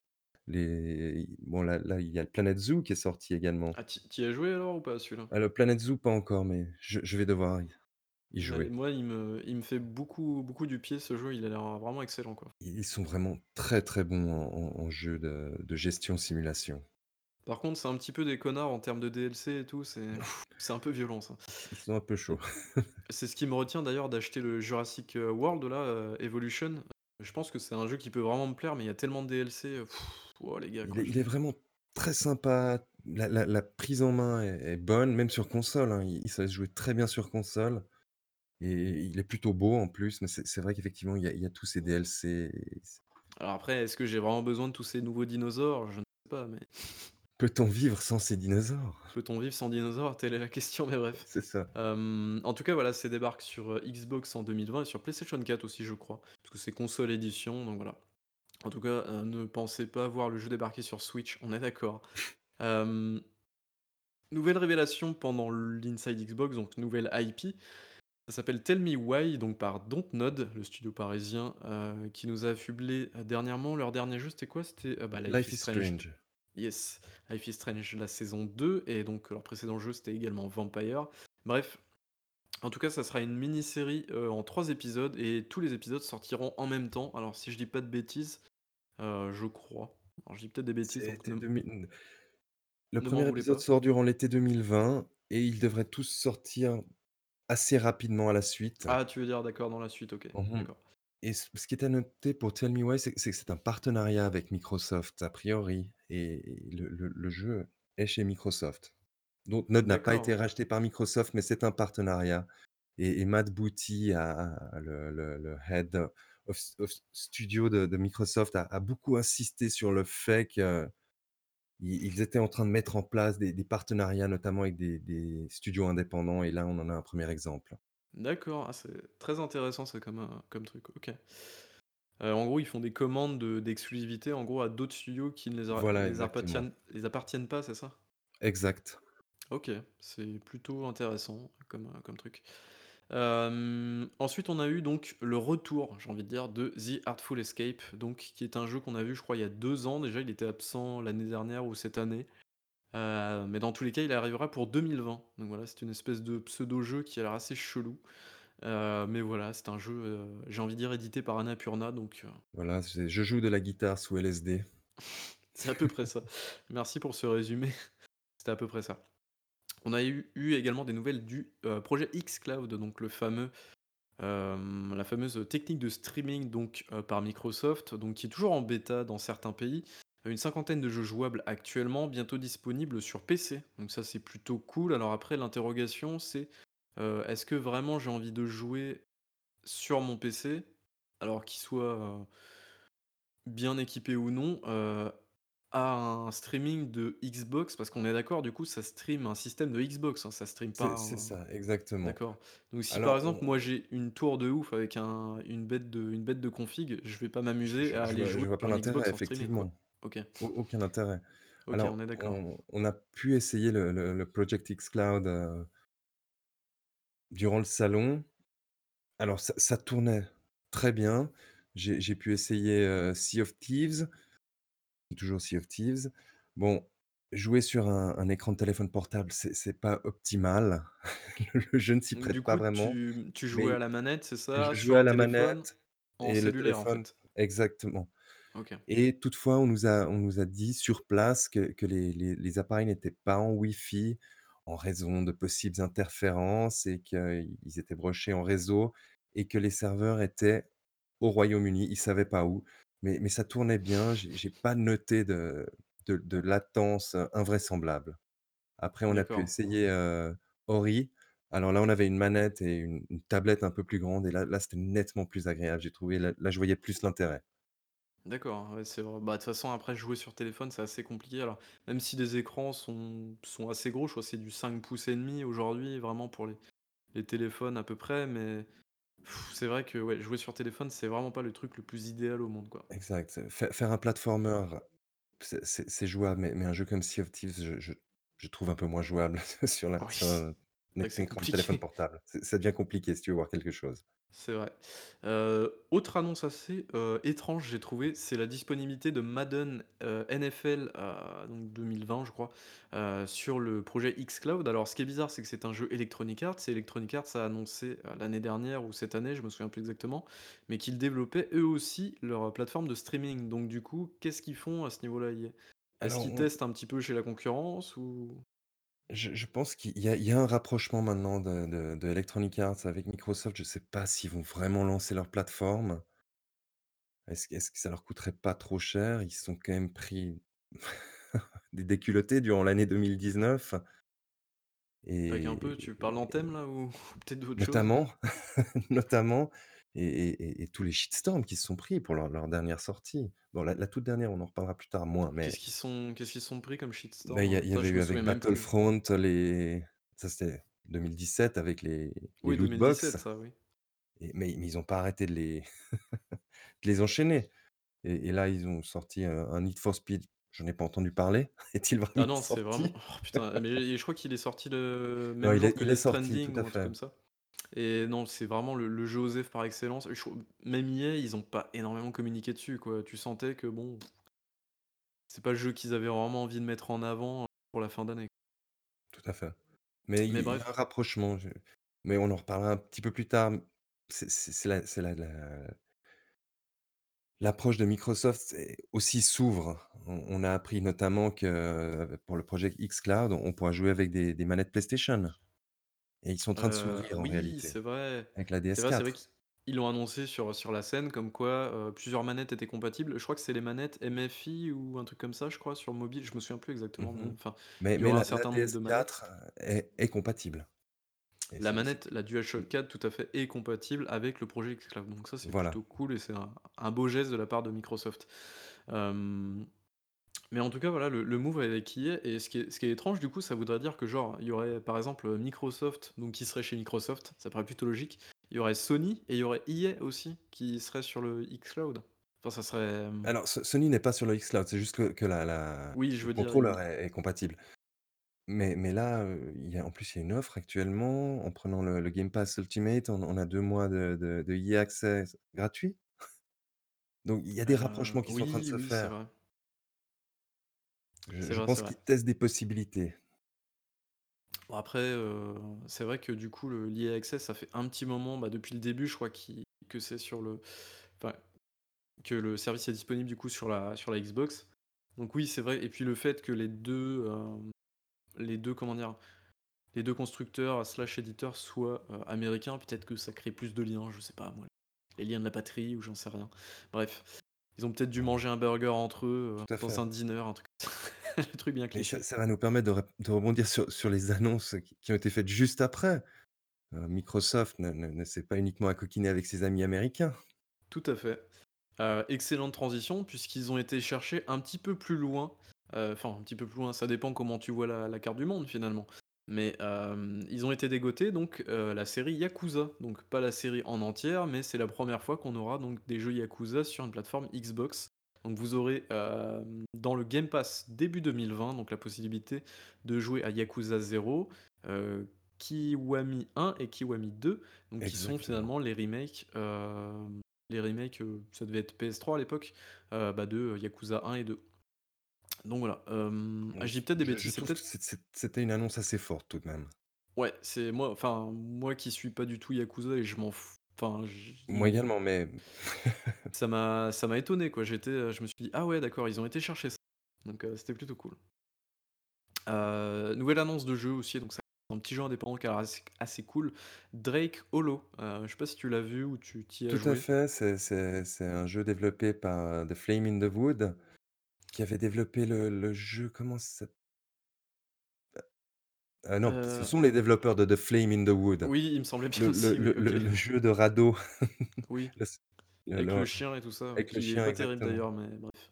les bon là là, il y a le Planet Zoo qui est sorti également. Ah tu y tu y as joué alors ou pas à celui-là? Ah le Planet Zoo pas encore, mais je je vais devoir y y Ouais, jouer. moi il me il me fait beaucoup beaucoup du pied ce jeu, il a l'air vraiment excellent, quoi. Ils sont vraiment très, très bons en en en jeu de de gestion simulation. Par contre, c'est un petit peu des connards en termes de DLC et tout, c'est c'est un peu violent ça. Ils sont un peu chauds. C'est ce qui me retient d'ailleurs d'acheter le Jurassic, heu, World là, heu, Evolution. Je pense que c'est un jeu qui peut vraiment me plaire, mais il y a tellement de DLC, heu, oh les gars Il est je il est vraiment très sympa, la la la prise en main est est bonne, même sur console, hein, il il se jouer très bien sur console et il est plutôt beau en plus, mais c'est c'est vrai qu'effectivement il y a il y a tous ces DLC et c alors après, est-ce que j'ai vraiment besoin de tous ces nouveaux dinosaures? Je ne sais pas, mais peut-on vivre sans ces dinosaures? peut-on vivre sans dinosaures? Telle est la question, mais bref. C'est ça. Hem, en tout cas, voilà, c'est débarque sur, heu, Xbox en 2020 et sur PlayStation 4 aussi, je crois, parce que c'est console édition, donc voilà. En tout cas, heu, ne pensez pas voir le jeu débarquer sur Switch, on est d'accord. Hem, nouvelle révélation pendant l'Inside Xbox, donc nouvelle IP. Ça s'appelle Tell Me Why, donc par Dontnod, le studio parisien, heu, qui nous a affublé, heu, dernièrement. Leur dernier jeu, c'était quoi? C'était, heu, bah, Life Life is Strange. Strange. Yes, Life is Strange, la saison 2 et donc leur précédent jeu, c'était également Vampire. Bref, en tout cas, ça sera une mini-série, heu, en 3 épisodes et tous les épisodes sortiront en même temps. Alors si je dis pas de bêtises, je crois. Alors je dis peut-être des bêtises, donc C'était ne 2000 le ne premier épisode pas. sort durant l'été 2020 et ils devraient tous sortir assez rapidement à la suite. Ah, tu veux dire d'accord, dans la suite, OK, Mmh d'accord. et ce ce qui est à noter pour Tell Me Why, c'est c'est que c'est un partenariat avec Microsoft a priori et le le le jeu est chez Microsoft. Donc Node n'a pas été D'accord, racheté par Microsoft, mais c'est un partenariat et et Matt Booty a a le le le head of of studio de de Microsoft a a beaucoup insisté sur le fait qu'ils ils étaient en train de mettre en place des des partenariats, notamment avec des des studios indépendants et là, on en a un premier exemple. d'accord, ah, c'est très intéressant ça comme, heu, comme truc, OK. Heu, en gros, ils font des commandes de d'exclusivité, en gros, à d'autres studios qui ne les a Voilà, les exactement. appartiennent les appartiennent pas, c'est ça? Exact. OK, c'est plutôt intéressant comme, heu, comme truc. Hem, ensuite, on a eu donc le retour, j'ai envie de dire, de The Artful Escape, donc qui est un jeu qu'on a vu, je crois, il y a 2 ans déjà. Il était absent l'année dernière ou cette année, heu, mais dans tous les cas, il arrivera pour 2020. Donc voilà, c'est une espèce de pseudo-jeu qui a l'air assez chelou, heu, mais voilà, c'est un jeu, j'ai envie de dire édité par Annapurna, donc Voilà, je joue de la guitare sous LSD. c'est à peu près ça. Merci pour ce résumé, c'était à peu près ça. On a eu également des nouvelles du, heu, projet xCloud, donc le fameux Hem, la fameuse technique de streaming donc, heu, par Microsoft, donc qui est toujours en bêta dans certains pays. Une cinquantaine de jeux jouables actuellement, bientôt disponibles sur PC. Donc ça, c'est plutôt cool. Alors après, l'interrogation, c'est, est-ce que vraiment j'ai envie de jouer sur mon PC, alors qu'il soit, bien équipé ou non, à un streaming de Xbox? Parce qu'on est d'accord, du coup, ça stream un système de Xbox, hein, ça stream pas C'est c'est un ça, exactement. D'accord. Donc si par Alors exemple on moi j'ai une tour de ouf avec un une bête de une bête de config, je vais pas je m'amuser je à je aller vois jouer je vois pas sur une l'intérêt Xbox en streaming quoi. effectivement. OK. Au aucun intérêt. OK, on Alors est d'accord. on on a pu essayer le le le Project X Cloud, heu, durant le salon. Alors ça ça tournait très bien. J'ai j'ai pu essayer, heu, Sea of Thieves, toujours Sea of Thieves. Bon, jouer sur un un écran de téléphone portable, c'est c'est pas optimal. Le jeu ne s'y Donc du prête pas coup vraiment, tu tu jouais à mais la manette, c'est je ça? Sur jouais à la téléphone? manette En et le cellulaire en téléphone fait? exactement. OK. Et toutefois, on nous a on nous a dit sur place que que les les les appareils n'étaient pas en Wi-Fi en raison de possibles interférences et qu'ils étaient brochés en réseau et que les serveurs étaient au Royaume-Uni. Ils savaient pas où, mais mais ça tournait bien. J'ai j'ai pas noté de de de latence, invraisemblable. Après, on a pu D'accord. essayer, heu, Ori. Alors là, on avait une manette et une une tablette un peu plus grande et là là, c'était nettement plus agréable. J'ai trouvé là là, je voyais plus l'intérêt. D'accord, ouais, c'est vrai. Bah, de toute façon après jouer sur téléphone, c'est assez compliqué alors même si les écrans sont sont assez gros, je crois que c'est du 5 pouces et demi aujourd'hui, vraiment pour les les téléphones à peu près, mais C'est vrai que ouais, jouer sur téléphone, c'est vraiment pas le truc le plus idéal au monde, quoi. Exact, fai faire un platformer, c'est c'est c'est jouable, mais mais un jeu comme Sea of Thieves, je je je trouve un peu moins jouable sur la oui, sur un c'est vrai que c'est écran de téléphone portable. C'est ça devient compliqué si tu veux voir quelque chose. C'est vrai. Heu, autre annonce assez, heu, étrange, j'ai trouvé, c'est la disponibilité de Madden, heu, NFL, heu, donc 2020, je crois, heu, sur le projet xCloud. Alors, ce qui est bizarre, c'est que c'est un jeu Electronic Arts et Electronic Arts a annoncé, heu, l'année dernière ou cette année, je me souviens plus exactement, mais qu'ils développaient eux aussi leur plateforme de streaming. Donc du coup, qu'est-ce qu'ils font à ce niveau-là, EA? Est-ce Alors qu'ils on testent un petit peu chez la concurrence ou? Je je pense qu'il y a il y a un rapprochement maintenant de de de Electronic Arts avec Microsoft. Je sais pas s'ils vont vraiment lancer leur plateforme. Est-ce que est-ce que ça leur coûterait pas trop cher? Ils se sont quand même pris des déculottés durant l'année 2019 Avec un peu, tu parles et d'Anthem là ou peut-être d'autre chose? notamment notamment et et et et tous les shitstorms qu'ils se sont pris pour leur leur dernière sortie. Bon la la toute dernière, on en reparlera plus tard, moins, mais Qu'est-ce qu'ils sont qu'est-ce qu'ils sont pris comme bah, il y a il y Ça, avait je eu avec souviens même plus. Battlefront les ça c'était 2017 avec les les Oui, loot box 2017 ça, oui. et mais mais ils ont pas arrêté de les de les enchaîner et et là, ils ont sorti, un Need for Speed. J'en ai pas entendu parler. Est-il Ah vraiment non, c'est vraiment sorti? oh putain, mais je crois qu'il est sorti le Non, même il est jour que il est Death sorti, tout Stranding à ou un truc fait. comme ça et non, c'est vraiment le le jeu OSEF par excellence et je trouve même EA, ils ont pas énormément communiqué dessus, quoi. Tu sentais que bon, c'est pas le jeu qu'ils avaient vraiment envie de mettre en avant, heu, pour la fin d'année. Tout à fait. Mais il Mais y il y a un bref, rapprochement, je mais on en reparlera un petit peu plus tard. C'est c'est c'est la c'est la la l'approche de Microsoft, c'est aussi s'ouvre. On on a appris notamment que, heu, pour le projet xCloud, on pourra jouer avec des des manettes PlayStation et ils sont en train de heu, s'ouvrir en oui, réalité, c'est vrai. avec la C'est vrai, c'est vrai DS4. qu'ils l'ont annoncé sur, sur la scène comme quoi, heu, plusieurs manettes étaient compatibles. Je crois que c'est les manettes MFI ou un truc comme ça, je crois, sur mobile. Je me souviens plus exactement, mais Mmh enfin, Mais la la certain nombre de manettes. DS4 est est compatible et La manette, la mmh, DualShock 4 tout à fait est compatible avec le projet xCloud, donc ça c'est voilà, plutôt cool et c'est un un beau geste de la part de Microsoft. Mais en tout cas voilà le le move avec EA et ce qui est ce qui est étrange du coup, ça voudrait dire que genre, il y aurait par exemple, Microsoft, donc qui serait chez Microsoft, ça paraît plutôt logique. Il y aurait Sony et il y aurait EA aussi qui serait sur le xCloud. Enfin ça serait, hem Alors So Sony n'est pas sur le xCloud, c'est juste que que la la oui je le veux dire contrôleur est est compatible. Mais mais là, heu, il y a en plus, il y a une offre actuellement en prenant le le Game Pass Ultimate, on on a 2 mois de de de EA Access gratuit. Donc il y a des heu, rapprochements qui sont en train de oui, se oui, c'est faire. vrai. Je C'est je vrai, pense vrai. qu'ils testent des possibilités. Bon après, heu, c'est vrai que du coup le l'EA Access ça fait un petit moment, bah, depuis le début je crois que c'est sur le enfin que le service est disponible du coup sur la sur la Xbox. Donc oui c'est vrai et puis le fait que les 2 hem, les 2 comment dire? Les 2 constructeurs slash éditeurs soient, heu, américains, peut-être que ça crée plus de liens, je sais pas moi, les liens de la patrie ou j'en sais rien. Bref, ils ont peut-être dû manger un burger entre eux, Tout à dans fait. un dîner, un truc comme ça. Le truc bien Mais ça cliché. ça va nous permettre de rebondir sur sur les annonces qui qui ont été faites juste après. Heu, Microsoft ne ne ne s'est pas uniquement accoquiné avec ses amis américains. Tout à fait. Heu, excellente transition puisqu'ils ont été chercher un petit peu plus loin, heu, enfin un petit peu plus loin, ça dépend comment tu vois la la carte du monde finalement. Mais, ils ont été dégotés donc, la série Yakuza, donc pas la série en entière, mais c'est la première fois qu'on aura donc des jeux Yakuza sur une plateforme Xbox. Donc vous aurez, hem, dans le Game Pass début 2020, donc la possibilité de jouer à Yakuza 0, heu, Kiwami 1 et Kiwami 2, donc qui sont finalement les remakes, hem les remakes, ça devait être PS3 à l'époque, bah, de, Yakuza 1 et 2. Donc voilà, hem, ah, je dis peut-être des bêtises, c'était une annonce assez forte tout de même. ouais, c'est moi enfin, moi qui suis pas du tout Yakuza et je m'en fous enfin, Moi également, mais ça m'a ça m'a étonné quoi, j'étais, heu, je me suis dit: «Ah ouais d'accord, ils ont été chercher ça». Donc heu, c'était plutôt cool. Heu, nouvelle annonce de jeu aussi, donc c'est un petit jeu indépendant qui a l'air assez assez cool, Drake Hollow, heu, je sais pas si tu l'as vu ou tu tu y as Tout à joué? fait, c'est c'est c'est un jeu développé par, The Flame in the Wood, qui avait développé le le jeu comment ça ah non, ce Heu, sont les développeurs de The Flame in the Wood, oui, il me semblait bien le le aussi, le oui, le OK. le jeu de radeau, Oui. le s le Avec le le chien et tout ça, avec le qui est chien pas terrible exactement. d'ailleurs, mais bref.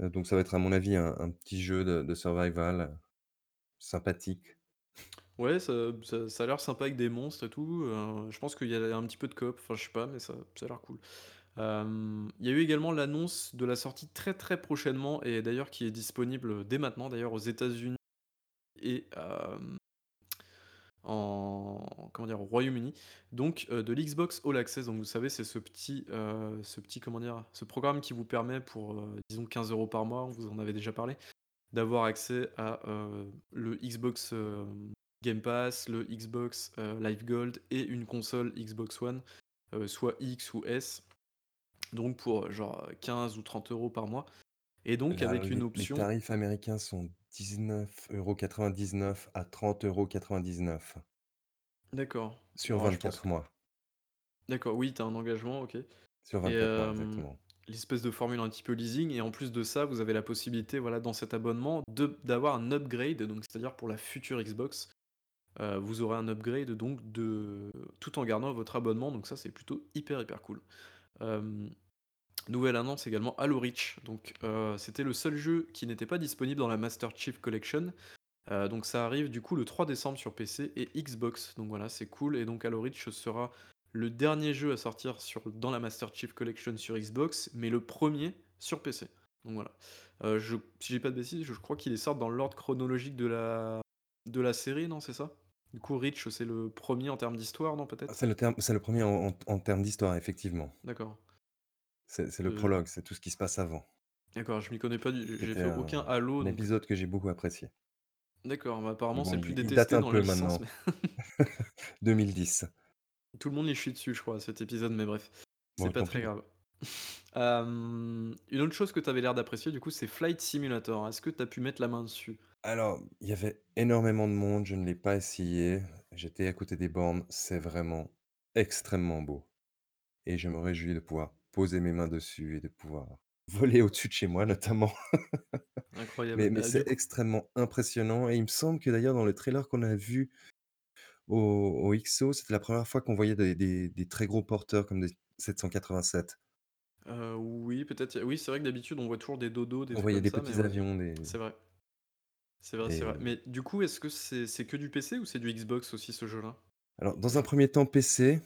Heu, donc ça va être à mon avis un un petit jeu de de survival, heu, sympathique. Ouais, ça ça ça a l'air sympa avec des monstres et tout, heu, je pense qu'il y a un petit peu de coop, enfin je sais pas, mais ça ça a l'air cool. Hem, il y a eu également l'annonce de la sortie très, très prochainement et d'ailleurs qui est disponible dès maintenant d'ailleurs aux États-Unis et hem, en comment dire? Au Royaume-Uni, donc heu, de l'Xbox All Access. Donc vous savez, c'est ce petit, heu, ce petit comment dire? Ce programme qui vous permet pour, heu, disons 15 euros par mois, vous en avait déjà parlé, D'avoir accès à, le Xbox, Game Pass, le Xbox, Live Gold et une console Xbox One, soit X ou S, donc pour, genre, heu, 15 ou 30 euros par mois et donc Là, avec une les les option tarifs américains sont 19,99 € à 30,99 € d'accord. sur Alors je pense 24 mois. d'accord, oui, tu as un engagement, OK Sur et 24 mois, exactement. l'espèce de formule un petit peu leasing et en plus de ça, vous avez la possibilité, voilà, dans cet abonnement de d'avoir un upgrade, donc c'est-à-dire pour la future Xbox, heu, vous aurez un upgrade donc de tout en gardant votre abonnement, donc ça, c'est plutôt hyper, hyper cool. Hem, nouvelle annonce également Halo Reach, donc heu, c'était le seul jeu qui n'était pas disponible dans la Master Chief Collection, heu, donc ça arrive du coup le 3 décembre sur PC et Xbox, donc voilà, c'est cool et donc Halo Reach sera le dernier jeu à sortir sur dans la Master Chief Collection sur Xbox, mais le premier sur PC, donc voilà. Heu, je si j'ai pas de bêtises, je crois qu'il est sort dans l'ordre chronologique de la de la série, non, c'est ça? Du coup, Reach, c'est le premier en termes d'histoire, non, Ah, peut-être? c'est le terme c'est le premier en en en termes d'histoire, effectivement. D'accord. C'est c'est le Heu, prologue, c'est tout ce qui se passe avant. d'accord, je m'y connais pas du j'ai C'était fait aucun un Halo, un donc épisode que j'ai beaucoup apprécié. d'accord, Mais apparemment, bon, c'est plus il il date détesté un dans la peu licence, maintenant. mais 2010. tout le monde lui chie dessus, je crois, cet épisode, mais bref, c'est Bon, pas tant très pis. grave. Hem, une autre chose que tu avais l'air d'apprécier, du coup, c'est Flight Simulator. Est-ce que tu as pu mettre la main dessus? Alors, il y avait énormément de monde, je ne l'ai pas essayé. J'étais à côté des bornes, c'est vraiment extrêmement beau et je me réjouis de pouvoir poser mes mains dessus et de pouvoir voler au-dessus de chez moi notamment. Incroyable. Mais mais Bah, c'est extrêmement impressionnant et il me semble que d'ailleurs dans le trailer qu'on a vu au au XO, c'était la première fois qu'on voyait des des des très gros porteurs comme des 787. heu, oui, peut-être, oui, c'est vrai que d'habitude, on voit toujours des dodos, des On voyait des ça, petits ouais, avions, des c'est vrai. C'est vrai, c'est vrai. et Mais du coup, est-ce que c'est c'est que du PC ou c'est du Xbox aussi, ce jeu-là? alors dans un premier temps PC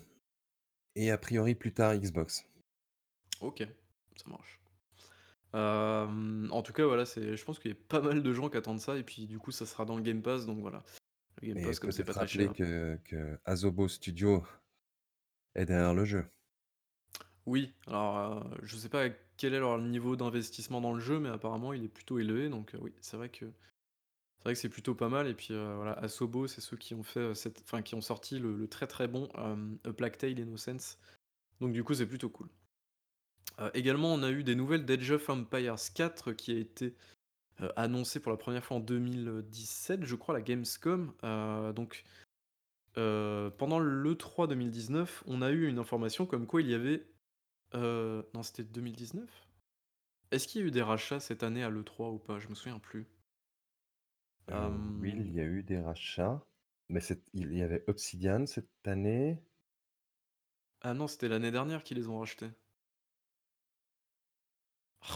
et a priori plus tard Xbox. OK, ça marche. Hem, en tout cas, voilà, c'est je pense qu'il y a pas mal de gens qui attendent ça et puis, du coup, ça sera dans le Game Pass, donc voilà. Le Game Et Pass, comme c'est pas très cher. que que Asobo Studio est derrière le jeu? Oui, alors, heu, je sais pas quel est leur niveau d'investissement dans le jeu, mais apparemment, il est plutôt élevé, donc heu, oui, c'est vrai que c'est vrai que c'est plutôt pas mal et puis, heu, voilà, Asobo, c'est ceux qui ont fait, cette enfin, qui ont sorti le le très, très bon, A Plague Tale: Innocence, donc du coup, c'est plutôt cool. Heu, également, on a eu des nouvelles d'Age of Empires 4 qui a été, heu, annoncé pour la première fois en 2017, je crois, à la Gamescom, heu, donc heu, pendant l'E3 2019, on a eu une information comme quoi il y avait, non, c'était 2019? Est-ce qu'il y a eu des rachats cette année à l'E3 ou pas? Je me souviens plus. Heu, oui, il y a eu des rachats, mais il y avait Obsidian cette année. ah non, c'était l'année dernière qu'ils les ont rachetés.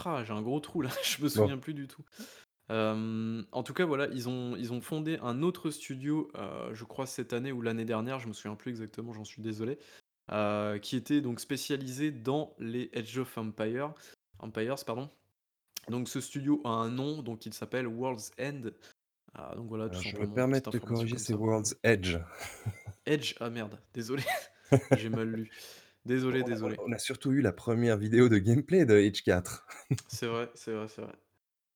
Ah, j'ai un gros trou là, je me Bon, souviens plus du tout. Hem, en tout cas, voilà, ils ont ils ont fondé un autre studio, heu, je crois cette année ou l'année dernière, je me souviens plus exactement, j'en suis désolé, heu, qui était donc spécialisé dans les Age of Empire Empires, pardon. Donc ce studio a un nom, donc il s'appelle World's End. Ah, donc voilà, tout alors je me simplement, permets petite de te information corriger, comme c'est ça. World's Edge. Edge, ah merde, désolé, j'ai mal lu. Désolé, On a désolé. on a surtout eu la première vidéo de gameplay de Edge 4. C'est vrai, c'est vrai, c'est vrai.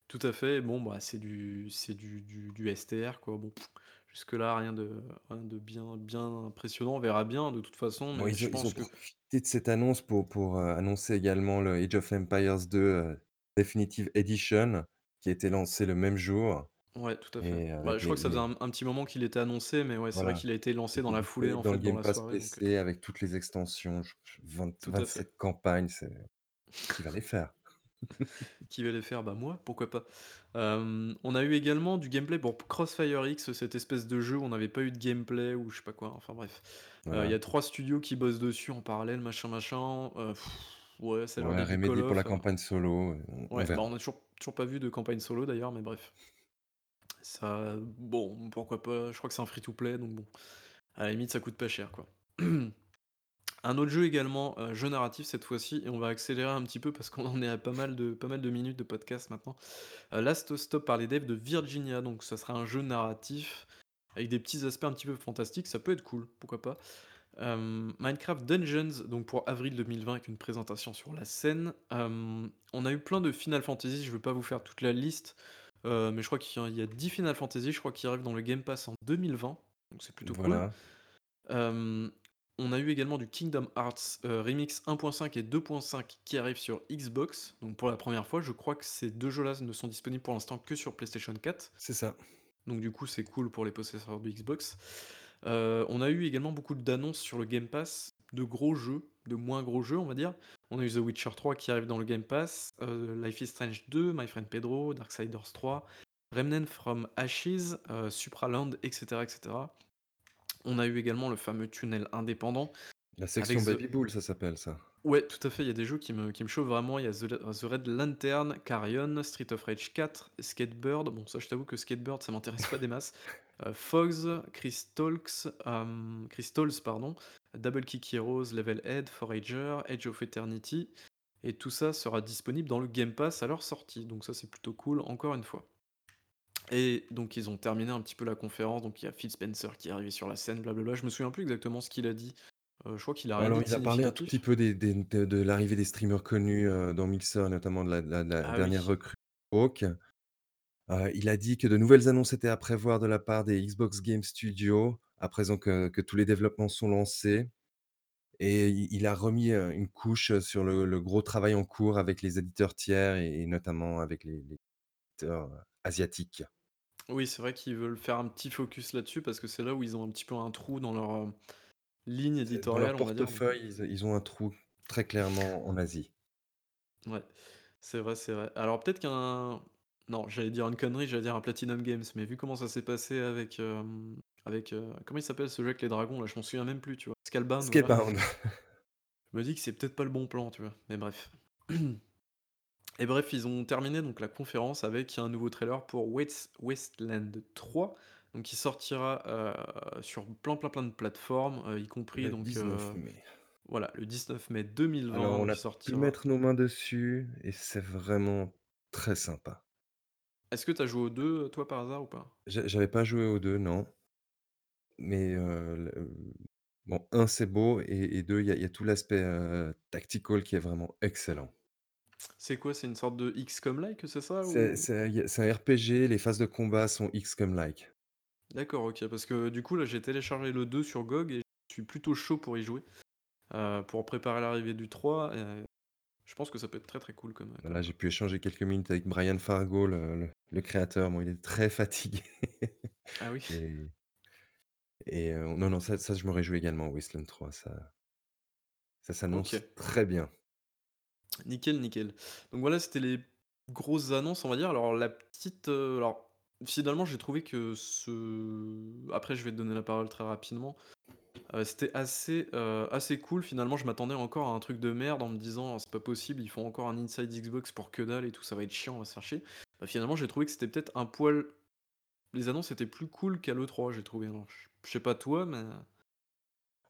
Tout à fait. Bon, bah, c'est du c'est du du du STR, quoi. Bon, jusque-là, rien de rien de bien bien impressionnant. On verra bien, de toute façon, Bon, mais ils je ont ils ont pense que profité de cette annonce pour pour, heu, annoncer également le Age of Empires 2, heu, Definitive Edition, qui a été lancé le même jour ouais, tout à fait. et Bah, avec je crois les que ça faisait les un un petit moment qu'il était annoncé, mais ouais, c'est vrai voilà, qu'il a été lancé dans la foulée, en dans fait, le dans Game la Pass soirée, donc heu, PC avec toutes les extensions, je je tout à fait. 27 campagnes, c'est qui va les faire? Qui va les faire? Bah, moi, pourquoi pas? On a eu également du gameplay pour Crossfire X, cette espèce de jeu où on n'avait pas eu de gameplay ou je sais pas quoi, enfin bref. Heu, il y Voilà. a 3 studios qui bossent dessus en parallèle, machin, machin, ouais, a l'air Ouais, du Call Remedy pour la of, campagne solo, on on ouais, bah, verra. on a toujours toujours pas vu de campagne solo d'ailleurs, mais bref. Ça bon, pourquoi pas? Je crois que c'est un free to play, donc bon, à la limite, ça coûte pas cher, quoi. Un autre jeu également, heu, jeu narratif cette fois-ci et on va accélérer un petit peu parce qu'on en est à pas mal de pas mal de minutes de podcast maintenant. Heu, Last Stop par les devs de Virginia, donc ça sera un jeu narratif avec des petits aspects un petit peu fantastiques, ça peut être cool, pourquoi pas. Hem, Minecraft Dungeons, donc pour avril 2020 avec une présentation sur la scène. Hem, on a eu plein de Final Fantasy, je vais pas vous faire toute la liste, heu, mais je crois qu'il y a il y a 10 Final Fantasy, je crois, qui arrivent dans le Game Pass en 2020, donc c'est plutôt cool. Hem, On a eu également du Kingdom Hearts, heu, Remix 1.5 et 2.5 qui arrivent sur Xbox. Donc pour la première fois, je crois que ces 2 jeux-là ne sont disponibles pour l'instant que sur PlayStation 4. C'est ça. Donc du coup, c'est cool pour les possesseurs de Xbox. On a eu également beaucoup d'annonces sur le Game Pass, de gros jeux, de moins gros jeux, on va dire. On a eu The Witcher 3 qui arrive dans le Game Pass, heu, Life is Strange 2, My Friend Pedro, Darksiders 3, Remnant from Ashes, heu, Supraland et cetera et cetera. On a eu également le fameux tunnel indépendant La avec section The Baby Bull, ça s'appelle ça. Ouais, tout à fait, il y a des jeux qui me qui me chauffent vraiment. Il y a The The Red Lantern, Carrion, Street of Rage 4, Skatebird. Bon, ça, je t'avoue que Skatebird, ça m'intéresse pas des masses. Heu, Fogs, Crystals, hem, Crystals, pardon, Double Kick Heroes, Levelhead, Forager, Edge of Eternity et tout ça sera disponible dans le Game Pass à leur sortie. Donc ça, c'est plutôt cool, encore une fois. Et donc ils ont terminé un petit peu la conférence, donc il y a Phil Spencer qui est arrivé sur la scène, blablabla. Je me souviens plus exactement ce qu'il a dit. Heu, je crois qu'il a Alors, il a parlé un tout petit peu des des de de l'arrivée des streamers connus, heu, dans Mixer, notamment de la Ah dernière oui. recrue Hawk. Heu, il a dit que de nouvelles annonces étaient à prévoir de la part des Xbox Game Studios, à présent que que tous les développements sont lancés et il a remis, une couche, sur le le gros travail en cours avec les éditeurs tiers et notamment avec les les éditeurs, asiatiques. Oui, c'est vrai qu'ils veulent faire un petit focus là-dessus parce que c'est là où ils ont un petit peu un trou dans leur, ligne C'est dans leur éditoriale, on va dire, donc portefeuille, ils ils ont un trou très clairement en Asie. ouais, c'est vrai, c'est vrai. Alors peut-être qu'un non, j'allais dire une connerie, j'allais dire un Platinum Games, mais vu comment ça s'est passé avec, avec, heu, comment il s'appelle ce jeu avec les dragons là? Je m'en souviens même plus, tu vois? Scalebound, voilà. Scalebound. Je me dis que c'est peut-être pas le bon plan, tu vois? Mais bref. Et bref, ils ont terminé donc la conférence avec un nouveau trailer pour Waste Wasteland 3, donc qui sortira, heu, sur plein, plein, plein de plateformes, heu, y compris Le donc, 19 heu, mai. voilà, le 19 mai Alors 2020, on donc a pu sortira mettre nos mains dessus et c'est vraiment très sympa. est-ce que tu as joué aux 2, toi, par hasard ou pas? J'a j'avais pas joué aux 2 non. Mais, heu, le bon 1 c'est beau et et 2 il y a il y a tout l'aspect, heu, tactical qui est vraiment excellent. C'est quoi? C'est une sorte de XCOM-like, c'est ça C'est ou? c'est il y a c'est un RPG, les phases de combat sont XCOM-like. D'accord, OK, parce que du coup, là, j'ai téléchargé le 2 sur GOG et je suis plutôt chaud pour y jouer, heu, pour préparer l'arrivée du 3 et je pense que ça peut être très, très cool comme, comme Voilà, jeu. j'ai pu échanger quelques minutes avec Brian Fargo, le le le créateur. Bon, il est très fatigué Ah oui? et et heu, non, non, ça ça je me réjouis également, Wasteland 3, ça ça OK. s'annonce très bien. Nickel, nickel. Donc voilà, c'était les grosses annonces, on va dire. Alors la petite, heu, alors finalement, j'ai trouvé que ce après je vais te donner la parole très rapidement. Heu, c'était assez, heu, assez cool finalement. Je m'attendais encore à un truc de merde en me disant: «C'est pas possible, ils font encore un inside Xbox pour que dalle et tout, ça va être chiant, on va se faire chier». Bah, finalement, j'ai trouvé que c'était peut-être un poil les annonces étaient plus cool qu'à l'E3, j'ai trouvé. Alors je je sais pas toi, mais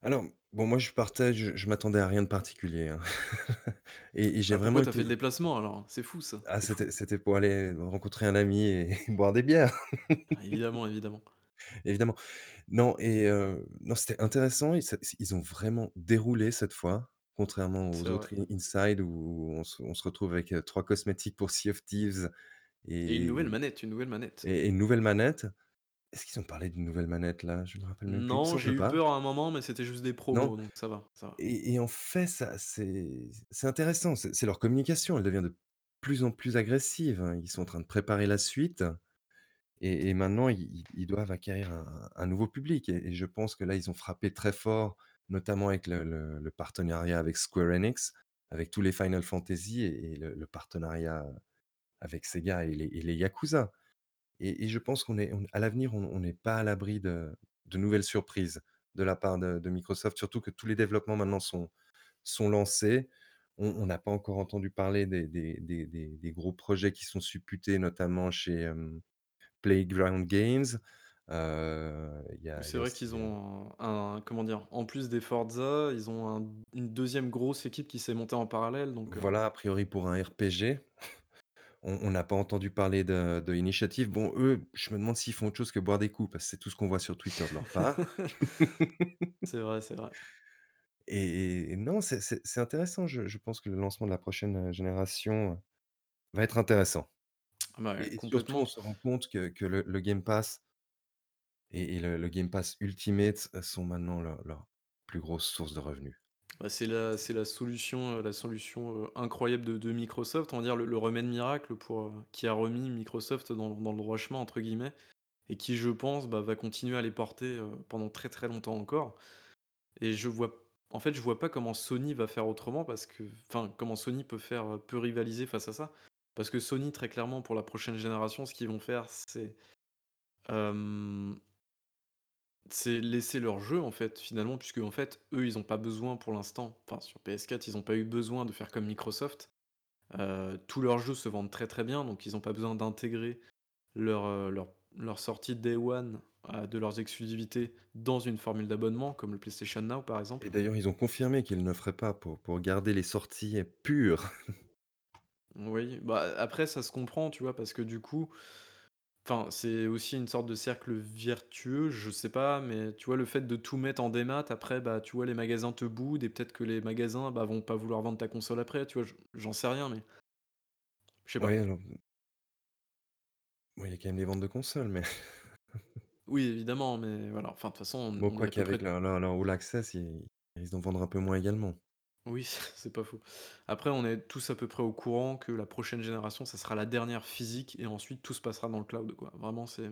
Alors, bon, moi, je partais, je je m'attendais à rien de particulier, hein et et j'ai pourquoi vraiment t'as fait le été déplacement alors? C'est fou ça, ah, c'était c'était pour aller rencontrer un ami et boire des bières, Ah évidemment, évidemment. évidemment. Non et heu, non, c'était intéressant ça ils ont vraiment déroulé cette fois, contrairement C'est aux vrai. autres in inside où on se on se retrouve avec, heu, 3 cosmétiques pour Sea of Thieves Et une nouvelle et manette, une nouvelle manette. et et une nouvelle manette. Est-ce qu'ils ont parlé d'une nouvelle manette là? Je me rappelle même plus, Non, j'ai eu pas. peur à un moment, mais c'était juste des Non? promos, donc ça va, ça va. Et et en fait, ça c'est c'est intéressant, c'est c'est leur communication, elle devient de plus en plus agressive, hein. Ils sont en train de préparer la suite et et maintenant ils doivent acquérir un un nouveau public et et je pense que là, ils ont frappé très fort, notamment avec le le le partenariat avec Square Enix, avec tous les Final Fantasy et le le partenariat avec Sega et les et les Yakuza et et je pense qu'on est on à l'avenir, on on n'est pas à l'abri de de nouvelles surprises de la part de de Microsoft, surtout que tous les développements maintenant sont sont lancés. On on n'a pas encore entendu parler des des des des des gros projets qui sont supputés, notamment chez, Playground Games. Heu, il y Oui, a il y c'est a vrai qu'ils aussi, ont un un comment dire? En plus des Forza, ils ont un une deuxième grosse équipe qui s'est montée en parallèle, donc heu, voilà, a priori pour un RPG. On on n'a pas entendu parler de de Initiative. Bon, eux, je me demande s'ils font autre chose que boire des coups, parce que c'est tout ce qu'on voit sur Twitter de leur part. c'est vrai, c'est vrai. Et et non, c'est c'est c'est intéressant. Je je pense que le lancement de la prochaine, heu, génération, heu, va être intéressant. Ah bah, ouais, Et et surtout, on complètement. se rend compte que que le le Game Pass et et le le Game Pass Ultimate, heu, sont maintenant leur leur plus grosse source de revenus. Bah, c'est la c'est la solution, heu, la solution, heu, incroyable de de Microsoft, on va dire le remède miracle pour, heu, qui a remis Microsoft dans dans «le droit chemin» entre guillemets et qui je pense, bah, va continuer à les porter, pendant très, très longtemps encore et je vois en fait, je vois pas comment Sony va faire autrement parce que enfin, comment Sony peut faire, peut rivaliser face à ça. Parce que Sony, très clairement, pour la prochaine génération, ce qu'ils vont faire, c'est, c'est laisser leur jeu, en fait, finalement, puisque en fait, eux, ils ont pas besoin pour l'instant, enfin sur PS4, ils ont pas eu besoin de faire comme Microsoft. Heu, tous leurs jeux se vendent très, très bien, donc ils ont pas besoin d'intégrer leur, heu, leur leur sortie day one, heu, de leurs exclusivités dans une formule d'abonnement comme le PlayStation Now, par Et exemple. d'ailleurs, ils ont confirmé qu'ils ne feraient pas pour pour garder les sorties pures. Oui, bah, après ça se comprend, tu vois? Parce que du coup Enfin, c'est aussi une sorte de cercle vertueux, je sais pas, mais tu vois, le fait de tout mettre en démat, après, bah, tu vois, les magasins te boudent et peut-être que les magasins, bah, vont pas vouloir vendre ta console après, tu vois? J j'en sais rien, mais je sais Oui, pas. alors, oui, il y a quand même des ventes de consoles, mais Oui, évidemment, mais voilà, enfin, de toute façon, on bon, on est peu près leur leur leur All Access, ils ils risquent d'en vendre un peu moins également. Oui, c'est pas faux. Après, on est tous à peu près au courant que la prochaine génération, ça sera la dernière physique et ensuite tout se passera dans le cloud, quoi. Vraiment, c'est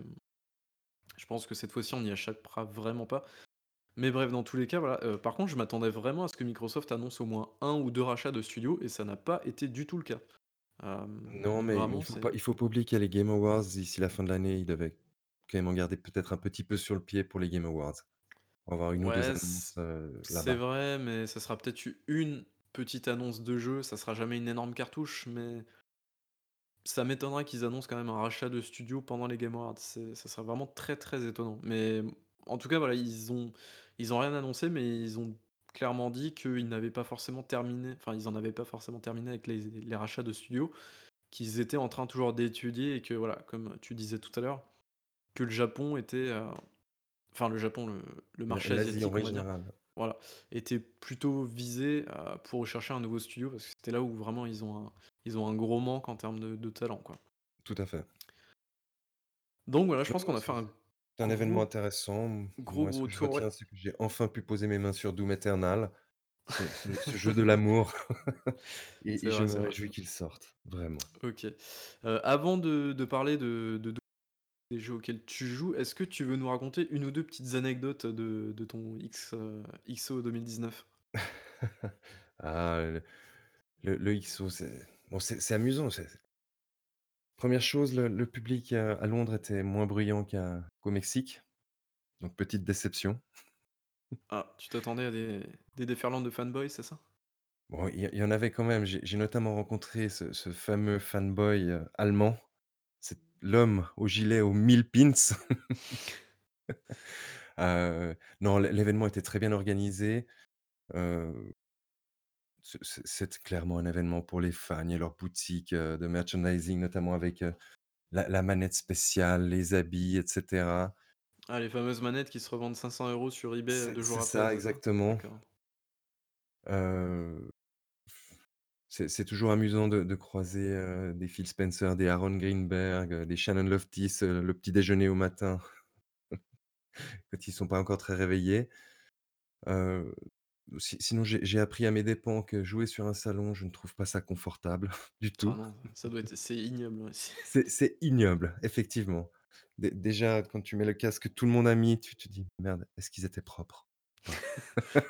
je pense que cette fois-ci, on n'y échappera vraiment pas. Mais bref, dans tous les cas, voilà, heu, par contre, je m'attendais vraiment à ce que Microsoft annonce au moins un ou 2 rachats de studios et ça n'a pas été du tout le cas. Hem, Non, mais il vraiment, faut c'est pas il faut pas oublier qu'il y a les Game Awards d'ici la fin de l'année, ils devaient quand même en garder peut-être un petit peu sur le pied pour les Game Awards. On va avoir 1 ou 2 ouais, annonces, c heu, c'est là-bas. vrai, mais ça sera peut-être u une petite annonce de jeu, ça sera jamais une énorme cartouche, mais ça m'étonnerait qu'ils annoncent quand même un rachat de studio pendant les Game Awards. C'est ça serait vraiment très, très étonnant. Mais en tout cas, voilà, ils ont ils ont rien annoncé, mais ils ont clairement dit qu'ils n'avaient pas forcément terminé enfin, ils en avaient pas forcément terminé avec les les rachats de studios. Qu'ils étaient en train toujours d'étudier et que voilà, comme tu disais tout à l'heure, que le Japon était, heu, enfin le Japon, le le marché en asiatique, dire, générale, voilà, était plutôt visé, heu, pour rechercher un nouveau studio parce que c'était là où vraiment ils ont un ils ont un gros manque en termes de de talent, quoi. tout à fait. Donc voilà, je pense qu'on a fait un c'est un événement intéressant. Gros, moi, ce gros que je tour, ouais. retiens, c'est que j'ai enfin pu poser mes mains sur Doom Eternal, ce jeu de l'amour et je me réjouis qu'il sorte, vraiment. OK. Heu, avant de de parler de de des jeux auxquels tu joues, est-ce que tu veux nous raconter une ou 2 petites anecdotes de de ton X, heu, XO 2019? Ah, le le le XO, c'est bon, amusant, 1 chose, le le public, heu, à Londres était moins bruyant qu'au Mexique, donc petite déception. Ah, tu t'attendais à des des déferlantes de fanboys, c'est ça? Bon, il y en avait quand même. J'ai notamment rencontré ce ce fameux fanboy, heu, allemand. L'homme au gilet aux 1000 pins. Heu, non, l'é l'événement était très bien organisé. Ce c'est clairement un événement pour les fans. A leur boutique, heu, de merchandising, notamment avec, la la manette spéciale, les habits et cetera. Ah, les fameuses manettes qui se revendent 500 euros sur eBay, heu, C'est 2 c'est jours après, c'est ça? exactement. D'accord. C'est c'est toujours amusant de de croiser, heu, des Phil Spencer, des Aaron Greenberg, heu, des Shannon Loftis, heu, le petit déjeuner au matin quand ils sont pas encore très réveillés. Heu, si sinon j'ai j'ai appris à mes dépens que jouer sur un salon, je ne trouve pas ça confortable du Ah tout. non, ça doit être c'est ignoble, ouais, c'est C'est c'est ignoble, effectivement. Dé déjà quand tu mets le casque que tout le monde a mis, tu te dis: «Merde, est-ce qu'ils étaient propres?»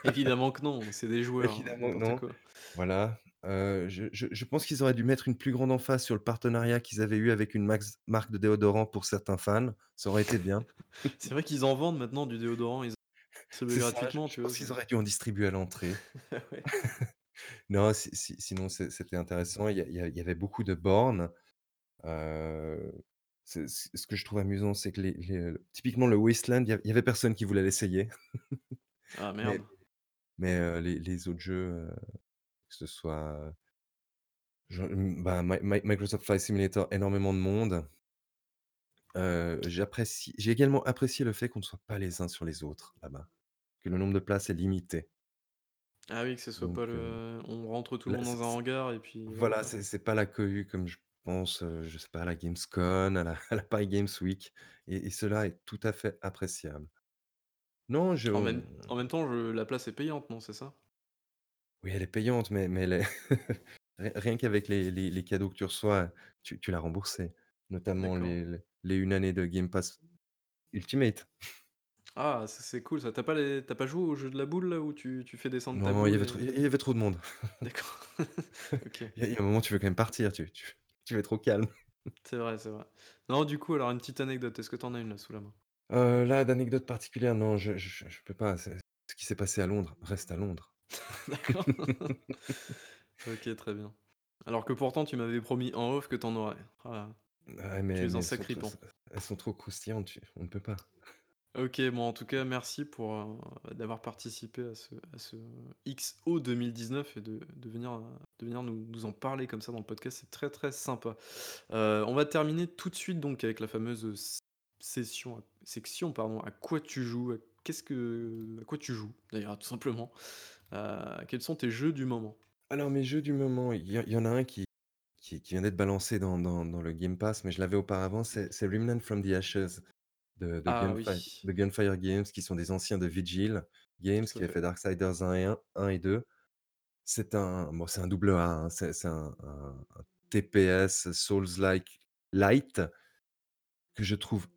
Évidemment que non, c'est des joueurs, hein, évidemment n'importe non. quoi. Voilà, heu, je je je pense qu'ils auraient dû mettre une plus grande emphase sur le partenariat qu'ils avaient eu avec une max marque de déodorant pour certains fans, ça aurait été bien. C'est vrai qu'ils en vendent maintenant du déodorant, ils distribuent C'est ça, je gratuitement, je tu vois? pense C'est qu'ils auraient dû en distribuer à l'entrée. ouais. Non, si si sinon c'est c'était intéressant, il y a il y a il y avait beaucoup de bornes, heu, c'est ce ce que je trouve amusant, c'est que les les typiquement le Wasteland, il y a il y avait personne qui voulait l'essayer, Ah mais merde. mais heu, les les autres jeux, heu, que ce soit, je mmh, bah, Mi Mi Microsoft Flight Simulator, énormément de monde. J'apprécie j'ai également apprécié le fait qu'on ne soit pas les uns sur les autres là-bas, que le nombre de places est limité. Ah oui, que ce soit Donc pas le on rentre tout le là, monde c'est dans un c'est hangar et puis voilà, voilà, c'est c'est pas la cohue comme je pense, heu, je sais pas, à la Gamescom, à la à la Paris Games Week et et cela est tout à fait appréciable. Non, je En même en même temps, je la place est payante, non, c'est ça? Oui, elle est payante, mais mais elle est ri rien qu'avec les les les cadeaux que tu reçois, tu tu l'as remboursé, notamment D'accord. les les les 1 année de Game Pass Ultimate. Ah, ça c'est cool ça. Tu pas les tu pas joué au jeu de la boule là où tu tu fais descendre ta Non, il y boule avait trop et il y avait trop de monde. d'accord. OK. Il y a il y a un moment, tu veux quand même partir, tu tu tu veux être au calme. C'est vrai, c'est vrai. Non, du coup, alors une petite anecdote, est-ce que tu en as une là sous la main? Heu, là, d'anecdote particulière, non, je je je peux pas, c'est ce qui s'est passé à Londres reste à Londres. D'accord. OK, très bien. Alors que pourtant tu m'avais promis en off que tu en aurais. Ah, Ouais, tu mais es mais un elles sont trop sacripant. elles sont trop croustillantes, tu on ne peut pas. OK, bon en tout cas merci pour, heu, d'avoir participé à ce à ce XO 2019 et de de venir, de venir nous nous en parler comme ça dans le podcast, c'est très, très sympa. Heu, on va terminer tout de suite donc avec la fameuse, session section pardon, à quoi tu joues? À qu'est-ce que à quoi tu joues d'ailleurs tout simplement? Heu, quels sont tes jeux du moment? Alors mes jeux du moment, il y a il y en a un qui qui qui vient d'être balancé dans dans dans le Game Pass, mais je l'avais auparavant, c'est c'est Remnant from the Ashes de de Ah oui, de Gunfire Games, qui sont des anciens de Vigil Games, tout à qui avaient fait. fait Darksiders 1 et 1 1 et 2. C'est un bon, c'est un double A, hein, c'est c'est un un un TPS Souls-like light que je trouve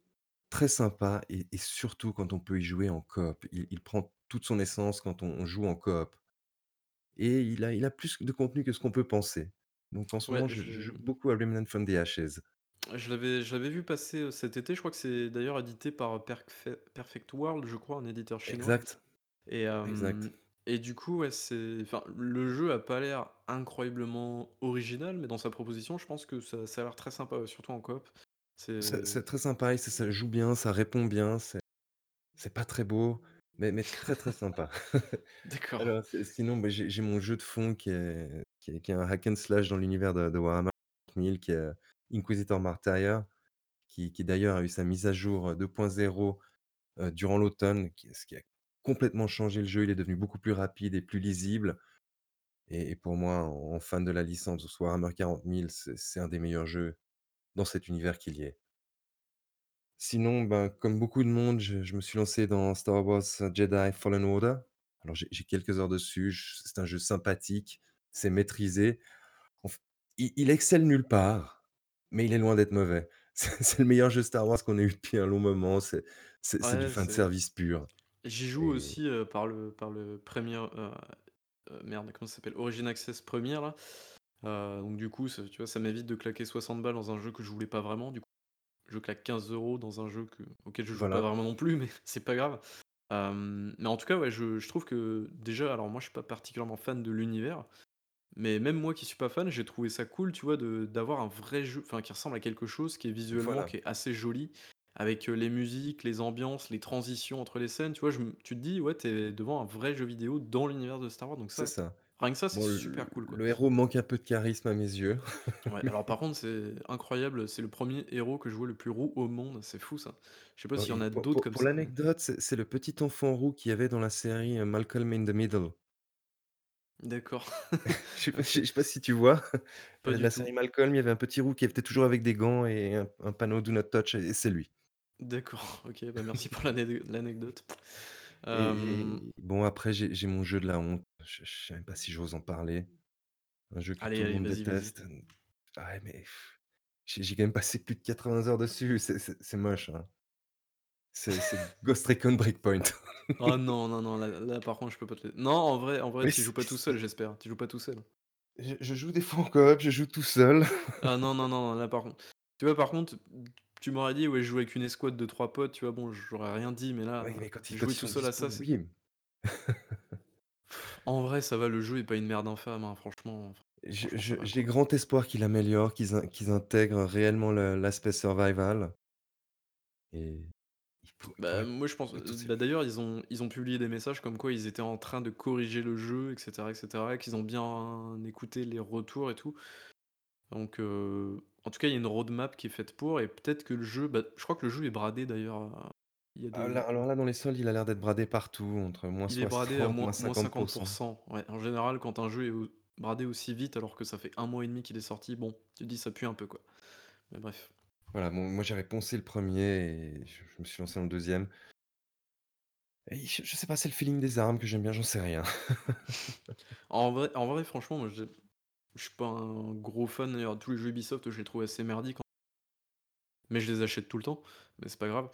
très sympa et et surtout quand on peut y jouer en coop. Il il prend toute son essence quand on on joue en coop et il a il a plus de contenu que ce qu'on peut penser. Donc en ce Ouais, moment, je je je joue beaucoup à Remnant from the Ashes. je l'avais je l'avais vu passer, cet été, je crois que c'est d'ailleurs édité par Perfect Perfect World, je crois, un éditeur chinois. Exact, Et exact. et du coup, ouais, c'est enfin, le jeu a pas l'air incroyablement original, mais dans sa proposition, je pense que ça ça a l'air très sympa, ouais, surtout en coop. C'est C'est c'est très sympa et ça ça joue bien, ça répond bien, c'est c'est pas très beau, mais mais très, très sympa. d'accord. Alors, c'est sinon, bah, j'ai j'ai mon jeu de fond qui est qui est qui est un hack and slash dans l'univers de de Warhammer 40 qui est Inquisitor Martyr, qui qui d'ailleurs a eu sa mise à jour, heu, 2.0, heu, durant l'automne, qui ce qui a complètement changé le jeu. Il est devenu beaucoup plus rapide et plus lisible et et pour moi, en en fan de la licence Warhammer 40 c'est c'est un des meilleurs jeux dans cet univers qu'il y ait. Sinon, ben, comme beaucoup de monde, je je me suis lancé dans Star Wars Jedi Fallen Order. Alors j'ai j'ai quelques heures dessus, c'est un jeu sympathique, c'est maîtrisé. En f il il excelle nulle part, mais il est loin d'être mauvais. C'est c'est le meilleur jeu Star Wars qu'on ait eu depuis un long moment, c'est c'est c'est du Ouais, fan c'est service pur j'y joue et aussi, heu, par le par le Premier, heu, merde, comment ça s'appelle? Origin Access Premier là. Donc du coup, ça tu vois, ça m'évite de claquer 60 balles dans un jeu que je voulais pas vraiment. Du coup, je claque 15 euros dans un jeu que auquel je joue pas vraiment non plus, mais c'est pas grave. Mais en tout cas, ouais, je je trouve que déjà, alors moi, je suis pas particulièrement fan de l'univers, mais même moi qui suis pas fan, j'ai trouvé ça cool, tu vois, d'avoir un vrai jeu, enfin qui ressemble à quelque chose qui est visuellement, voilà. qui est assez joli, avec, heu, les musiques, les ambiances, les transitions entre les scènes, tu vois? Je tu te dis: «Ouais, t'es devant un vrai jeu vidéo dans l'univers de Star Wars», donc C'est ça, ça. Rien que ça, c'est Bon, le super cool, quoi. le héros manque un peu de charisme à mes yeux. Ouais, alors par contre, c'est incroyable, c'est le premier héros que je vois le plus roux au monde, c'est fou ça. Je sais pas s'il y en a pour d'autres pour comme pour ça, mais l'anecdote, c'est c'est le petit enfant roux qu'il y avait dans la série, heu, Malcolm in the Middle. d'accord. Je sais pas je sais pas si tu vois? pas du la série tout. Malcolm, il y avait un petit roux qui était toujours avec des gants et un un panneau Do Not Touch et c'est lui. D'accord, OK, bah, merci pour l'anecdote. Et Hem, et bon après j'ai j'ai mon jeu de la honte, je je sais même pas si j'ose en parler. Un jeu que allez, tout le allez, monde vas-y, vas-y. déteste. Ah ouais mais pff, j'ai j'ai quand même passé plus de 80 heures dessus, c'est c'est c'est moche, hein. C'est c'est Ghost Recon Breakpoint. Oh non, non, non, là là par contre je peux pas te non, en vrai en vrai Mais tu joues pas tout seul j'espère? Tu joues pas tout seul? je je joue des fois en coop, je joue tout seul. Ah non, non, non, là par contre tu vois par contre, tu m'aurais dit: «Ouais, je joue avec une escouade de 3 potes», tu vois? Bon, j'aurais rien dit, mais là, Oui mais quand quand jouer tout seul à ça, c'est en vrai ça va, le jeu est pas une merde infâme, hein, franchement j'ai grand espoir qu'ils l'améliorent, qu'ils in qu'ils intègrent réellement le l'aspect survival et Bah, pourraient moi je pense, bah, d'ailleurs ils ont ils ont publié des messages comme quoi ils étaient en train de corriger le jeu et cetera et cetera, qu'ils ont bien écouté les retours et tout. Donc, heu, en tout cas il y a une roadmap qui est faite pour et peut-être que le jeu bah, je crois que le jeu est bradé d'ailleurs, heu, il y a ah là alors là, dans les soldes, il a l'air d'être bradé partout, entre il est bradé à -60, moins moins cinquante pour -50 cent Ouais, en général quand un jeu est au bradé aussi vite alors que ça fait un mois et demi qu'il est sorti, bon, tu te dis ça pue un peu quoi. Mais bref. Voilà, bon, moi j'avais poncé le premier et je je me suis lancé dans le deuxième Et je je sais pas, c'est le feeling des armes que j'aime bien, j'en sais rien. En vrai en vrai, franchement, moi, je je suis pas un gros fan, d'ailleurs, tous les jeux Ubisoft, je les trouve assez merdiques, mais je les achète tout le temps, mais c'est pas grave.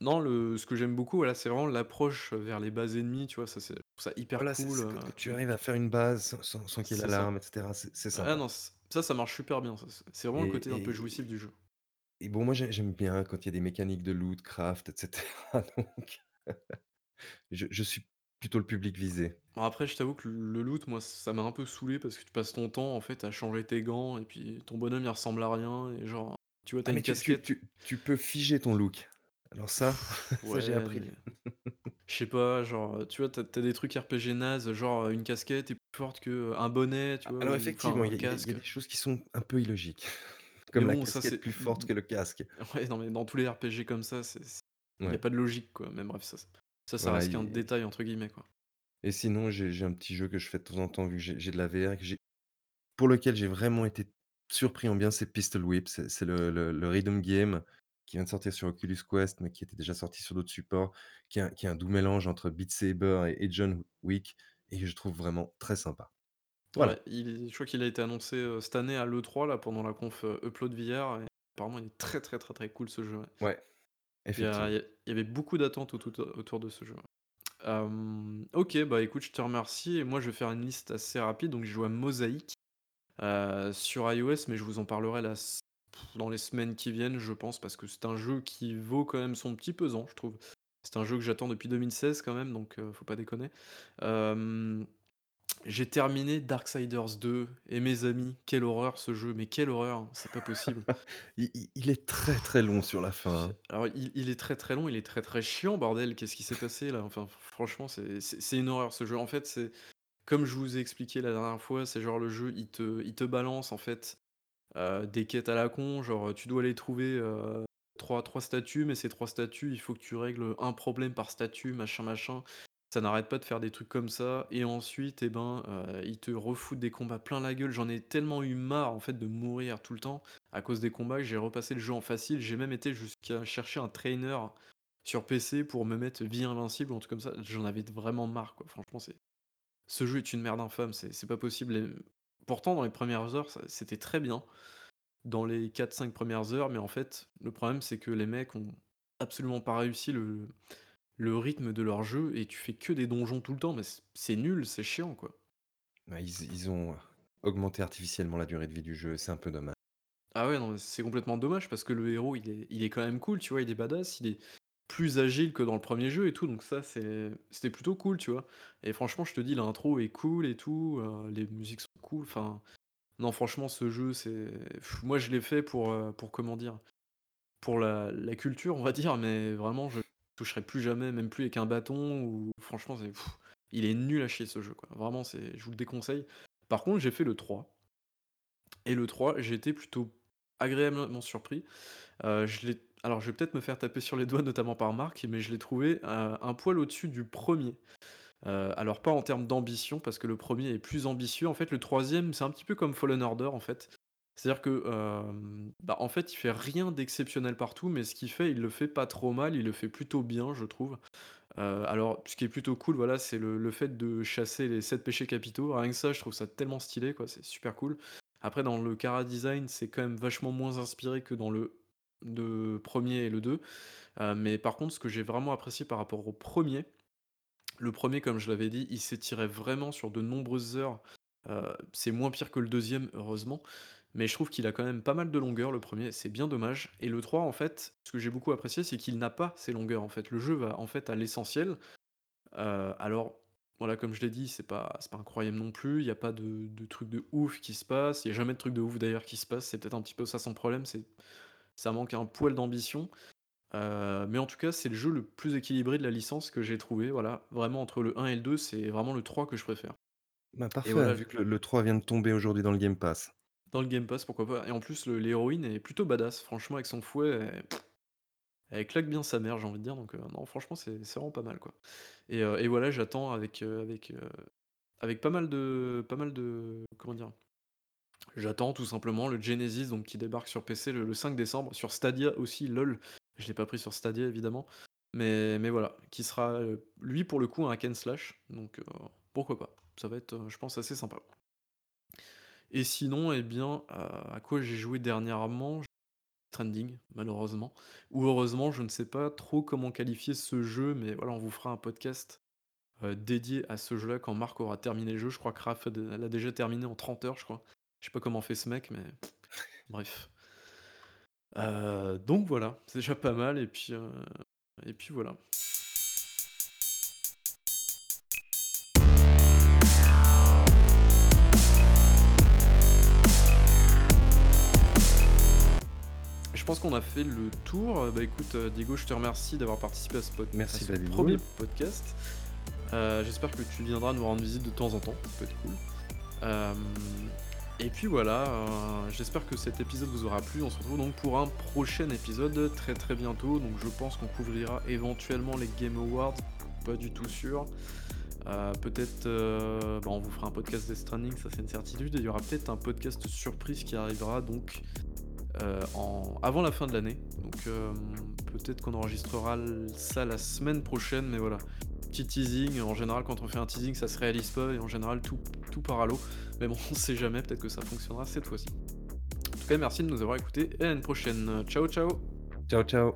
Non, le ce que j'aime beaucoup, voilà, c'est vraiment l'approche vers les bases ennemies, tu vois? Ça, c'est je trouve ça hyper Voilà, cool, c'est que tu arrives à faire une base sans qu'il y ait ça. l'alarme et cetera, c'est c'est Ah non, ça, ça marche super bien, ça, c'est vraiment le Et côté un peu jouissif du jeu. et bon, moi, j'ai j'aime bien quand il y a des mécaniques de loot, craft et cetera, donc je je suis plutôt le public visé. Bon après, je t'avoue que le loot, moi, ça m'a un peu saoulé parce que tu passes ton temps, en fait, à changer tes gants et puis ton bonhomme, il ressemble à rien et genre, tu vois, Ah t'as mais une tu tu casquette tu tu peux figer ton look. Alors ça, ça j'ai ouais, appris. mais je sais pas, genre, tu vois, t'as as des trucs RPG nazes, genre, une casquette est plus forte qu'un bonnet, tu vois? alors Ou enfin, effectivement, il y a il y a il y a casque. des choses qui sont un peu illogiques, Mais comme la bon, ça, casquette c'est plus forte que le casque. ouais, non, mais dans tous les RPG comme ça, il y a pas de logique, quoi. Mais bref, ça ça, ça voilà reste qu'un «détail» entre guillemets, quoi. et sinon j'ai j'ai un petit jeu que je fais de temps en temps vu que j'ai j'ai de la VR que j'ai pour lequel j'ai vraiment été surpris en bien, c'est Pistol Whip. C'est c'est le le le rhythm game qui vient de sortir sur Oculus Quest, mais qui était déjà sorti sur d'autres supports, qui est un qui est un doux mélange entre Beat Saber et et John Wick et que je trouve vraiment très sympa. Ouais, Voilà, il est je crois qu'il a été annoncé, heu, cette année à l'E3 là, pendant la conf, heu, Upload VR et apparemment il est très, très, très, très cool ce jeu, ouais. ouais, Il y a il effectivement. y a il y avait beaucoup d'attentes autour de autour de ce jeu. Hem, OK, bah, écoute, je te remercie et moi je vais faire une liste assez rapide. Donc j'ai joué à Mosaic, heu, sur iOS, mais je vous en parlerai la s dans les semaines qui viennent, je pense, parce que c'est un jeu qui vaut quand même son petit pesant, je trouve. C'est un jeu que j'attends depuis 2016 quand même, donc heu, faut pas déconner. Hem J'ai terminé Darksiders 2 et mes amis, quelle horreur ce jeu, mais quelle horreur, c'est pas possible. Il il il est très, très long sur la fin, hein. alors il il est très, très long, il est très, très chiant bordel, qu'est-ce qui s'est passé là? Enfin franchement c'est c'est c'est une horreur ce jeu. En fait, c'est comme je vous ai expliqué la dernière fois, c'est genre le jeu il te il te balance en fait, heu, des quêtes à la con, genre, tu dois aller trouver, heu, 3- 3 statues, mais ces 3 statues, il faut que tu règles, un problème par statue, machin, machin. Ça n'arrête pas de faire des trucs comme ça et ensuite et ben, heu, ils te refoutent des combats plein la gueule. J'en ai tellement eu marre en fait de mourir tout le temps à cause des combats j'ai repassé le jeu en facile. J'ai même été jusqu'à chercher un trainer sur PC pour me mettre vie invincible ou un truc comme ça. J'en avais vraiment marre quoi, franchement c'est ce jeu est une merde infâme, c'est pas possible pourtant dans les premières heures, c'était très bien, dans les quatre cinq premières heures, mais en fait, le problème c'est que les mecs ont absolument pas réussi le le rythme de leur jeu et tu fais que des donjons tout le temps, mais c'est nul, c'est chiant, quoi. Bah, ils ils ont augmenté artificiellement la durée de vie du jeu, c'est un peu dommage. Ah ouais, non, c'est complètement dommage parce que le héros, il est il est quand même cool, tu vois? Il est badass, il est plus agile que dans le premier jeu et tout, donc ça, c'est c'était plutôt cool, tu vois? Et franchement, je te dis, l'intro est cool et tout, heu, les musiques sont cool, enfin, non, franchement, ce jeu, c'est moi, je l'ai fait pour, heu, pour comment dire? Pour la la culture, on va dire, mais vraiment, je toucherai plus jamais, même plus avec un bâton ou franchement, c'est il est nul à chier ce jeu, quoi. Vraiment, c'est je vous le déconseille. Par contre, j'ai fait le 3 et le 3, j'ai été plutôt agréablement surpris. L'ai alors je vais peut-être me faire taper sur les doigts, notamment par Marc, mais je l'ai trouvé, heu, un poil au-dessus du premier. er alors pas en termes d'ambition, parce que le premier est plus ambitieux. En fait, le troisième, c'est un petit peu comme Fallen Order, en fait. C'est-à-dire que, hem, bah, en fait, il fait rien d'exceptionnel partout, mais ce qu'il fait, il le fait pas trop mal, il le fait plutôt bien, je trouve. Heu, alors ce qui est plutôt cool, voilà, c'est le fait de chasser les 7 péchés capitaux. Rien que ça, je trouve ça tellement stylé, quoi, c'est super cool. Après dans le chara-design, c'est quand même vachement moins inspiré que dans le de 1 et le 2. Heu, mais par contre, ce que j'ai vraiment apprécié par rapport au premier le premier, comme je l'avais dit, il s'étirait vraiment sur de nombreuses heures. Heu, c'est moins pire que le deuxième, heureusement, mais je trouve qu'il a quand même pas mal de longueur, le premier, c'est bien dommage et le 3, en fait, ce que j'ai beaucoup apprécié, c'est qu'il n'a pas ces longueurs, en fait. Le jeu va, en fait, à l'essentiel. Heu, alors, voilà, comme je l'ai dit, c'est pas c'est pas incroyable non plus, il y a pas de de trucs de ouf qui se passent, il y a jamais de trucs de ouf d'ailleurs qui se passent, c'est peut-être un petit peu ça son problème, c'est ça manque un poil d'ambition. Heu, mais en tout cas, c'est le jeu le plus équilibré de la licence que j'ai trouvé, voilà. Vraiment entre le un et le 2, c'est vraiment le 3 que je préfère. Bah, parfait, voilà, vu que le le 3 vient de tomber aujourd'hui dans le Game Pass. Dans le Game Pass, pourquoi pas. Et en plus, l'héroïne est plutôt badass, franchement, avec son fouet, elle claque bien sa mère, j'ai envie de dire, donc heu, non, franchement, c'est vraiment pas mal, quoi. Et et voilà, j'attends avec, heu, avec, avec pas mal de pas mal de comment dire? J'attends tout simplement le Genesis, donc qui débarque sur PC le le 5 décembre, sur Stadia aussi, lol. Je l'ai pas pris sur Stadia, évidemment. Mais mais voilà, qui sera, lui pour le coup un hack slash, donc pourquoi pas? Ça va être, je pense assez sympa. Et sinon, eh bien, à à quoi j'ai joué dernièrement? Stranding, malheureusement. Ou heureusement, je ne sais pas trop comment qualifier ce jeu, mais voilà, on vous fera un podcast, heu, dédié à ce jeu-là quand Marc aura terminé le jeu. Je crois que Raph l'a déjà terminé en 30 heures, je crois. Je sais pas comment fait ce mec, mais bref. Heu, donc voilà, c'est déjà pas mal et puis, et puis voilà. Pense qu'on a fait le tour. Bah, écoute, heu, Diego, je te remercie d'avoir participé à ce pod à Merci ce David 1er Boule. podcast. Heu, j'espère que tu viendras nous rendre visite de temps en temps, ça peut être cool. Hem, et puis voilà, j'espère que cet épisode vous aura plu. On se retrouve donc pour un prochain épisode très, très bientôt. Donc je pense qu'on couvrira éventuellement les Game Awards, pas du tout sûr. Peut-être, bah, on vous fera un podcast Death Stranding, ça c'est une certitude et il y aura peut-être un podcast surprise qui arrivera donc, en avant la fin de l'année. Donc hem, peut-être qu'on enregistrera ça la semaine prochaine, mais voilà. Petit teasing, en général quand on fait un teasing ça se réalise pas et en général tout tout part à l'eau. Mais bon, on sait jamais, peut-être que ça fonctionnera cette fois-ci. En tout cas, merci de nous avoir écoutés et à une prochaine. Ciao, ciao! Ciao, ciao.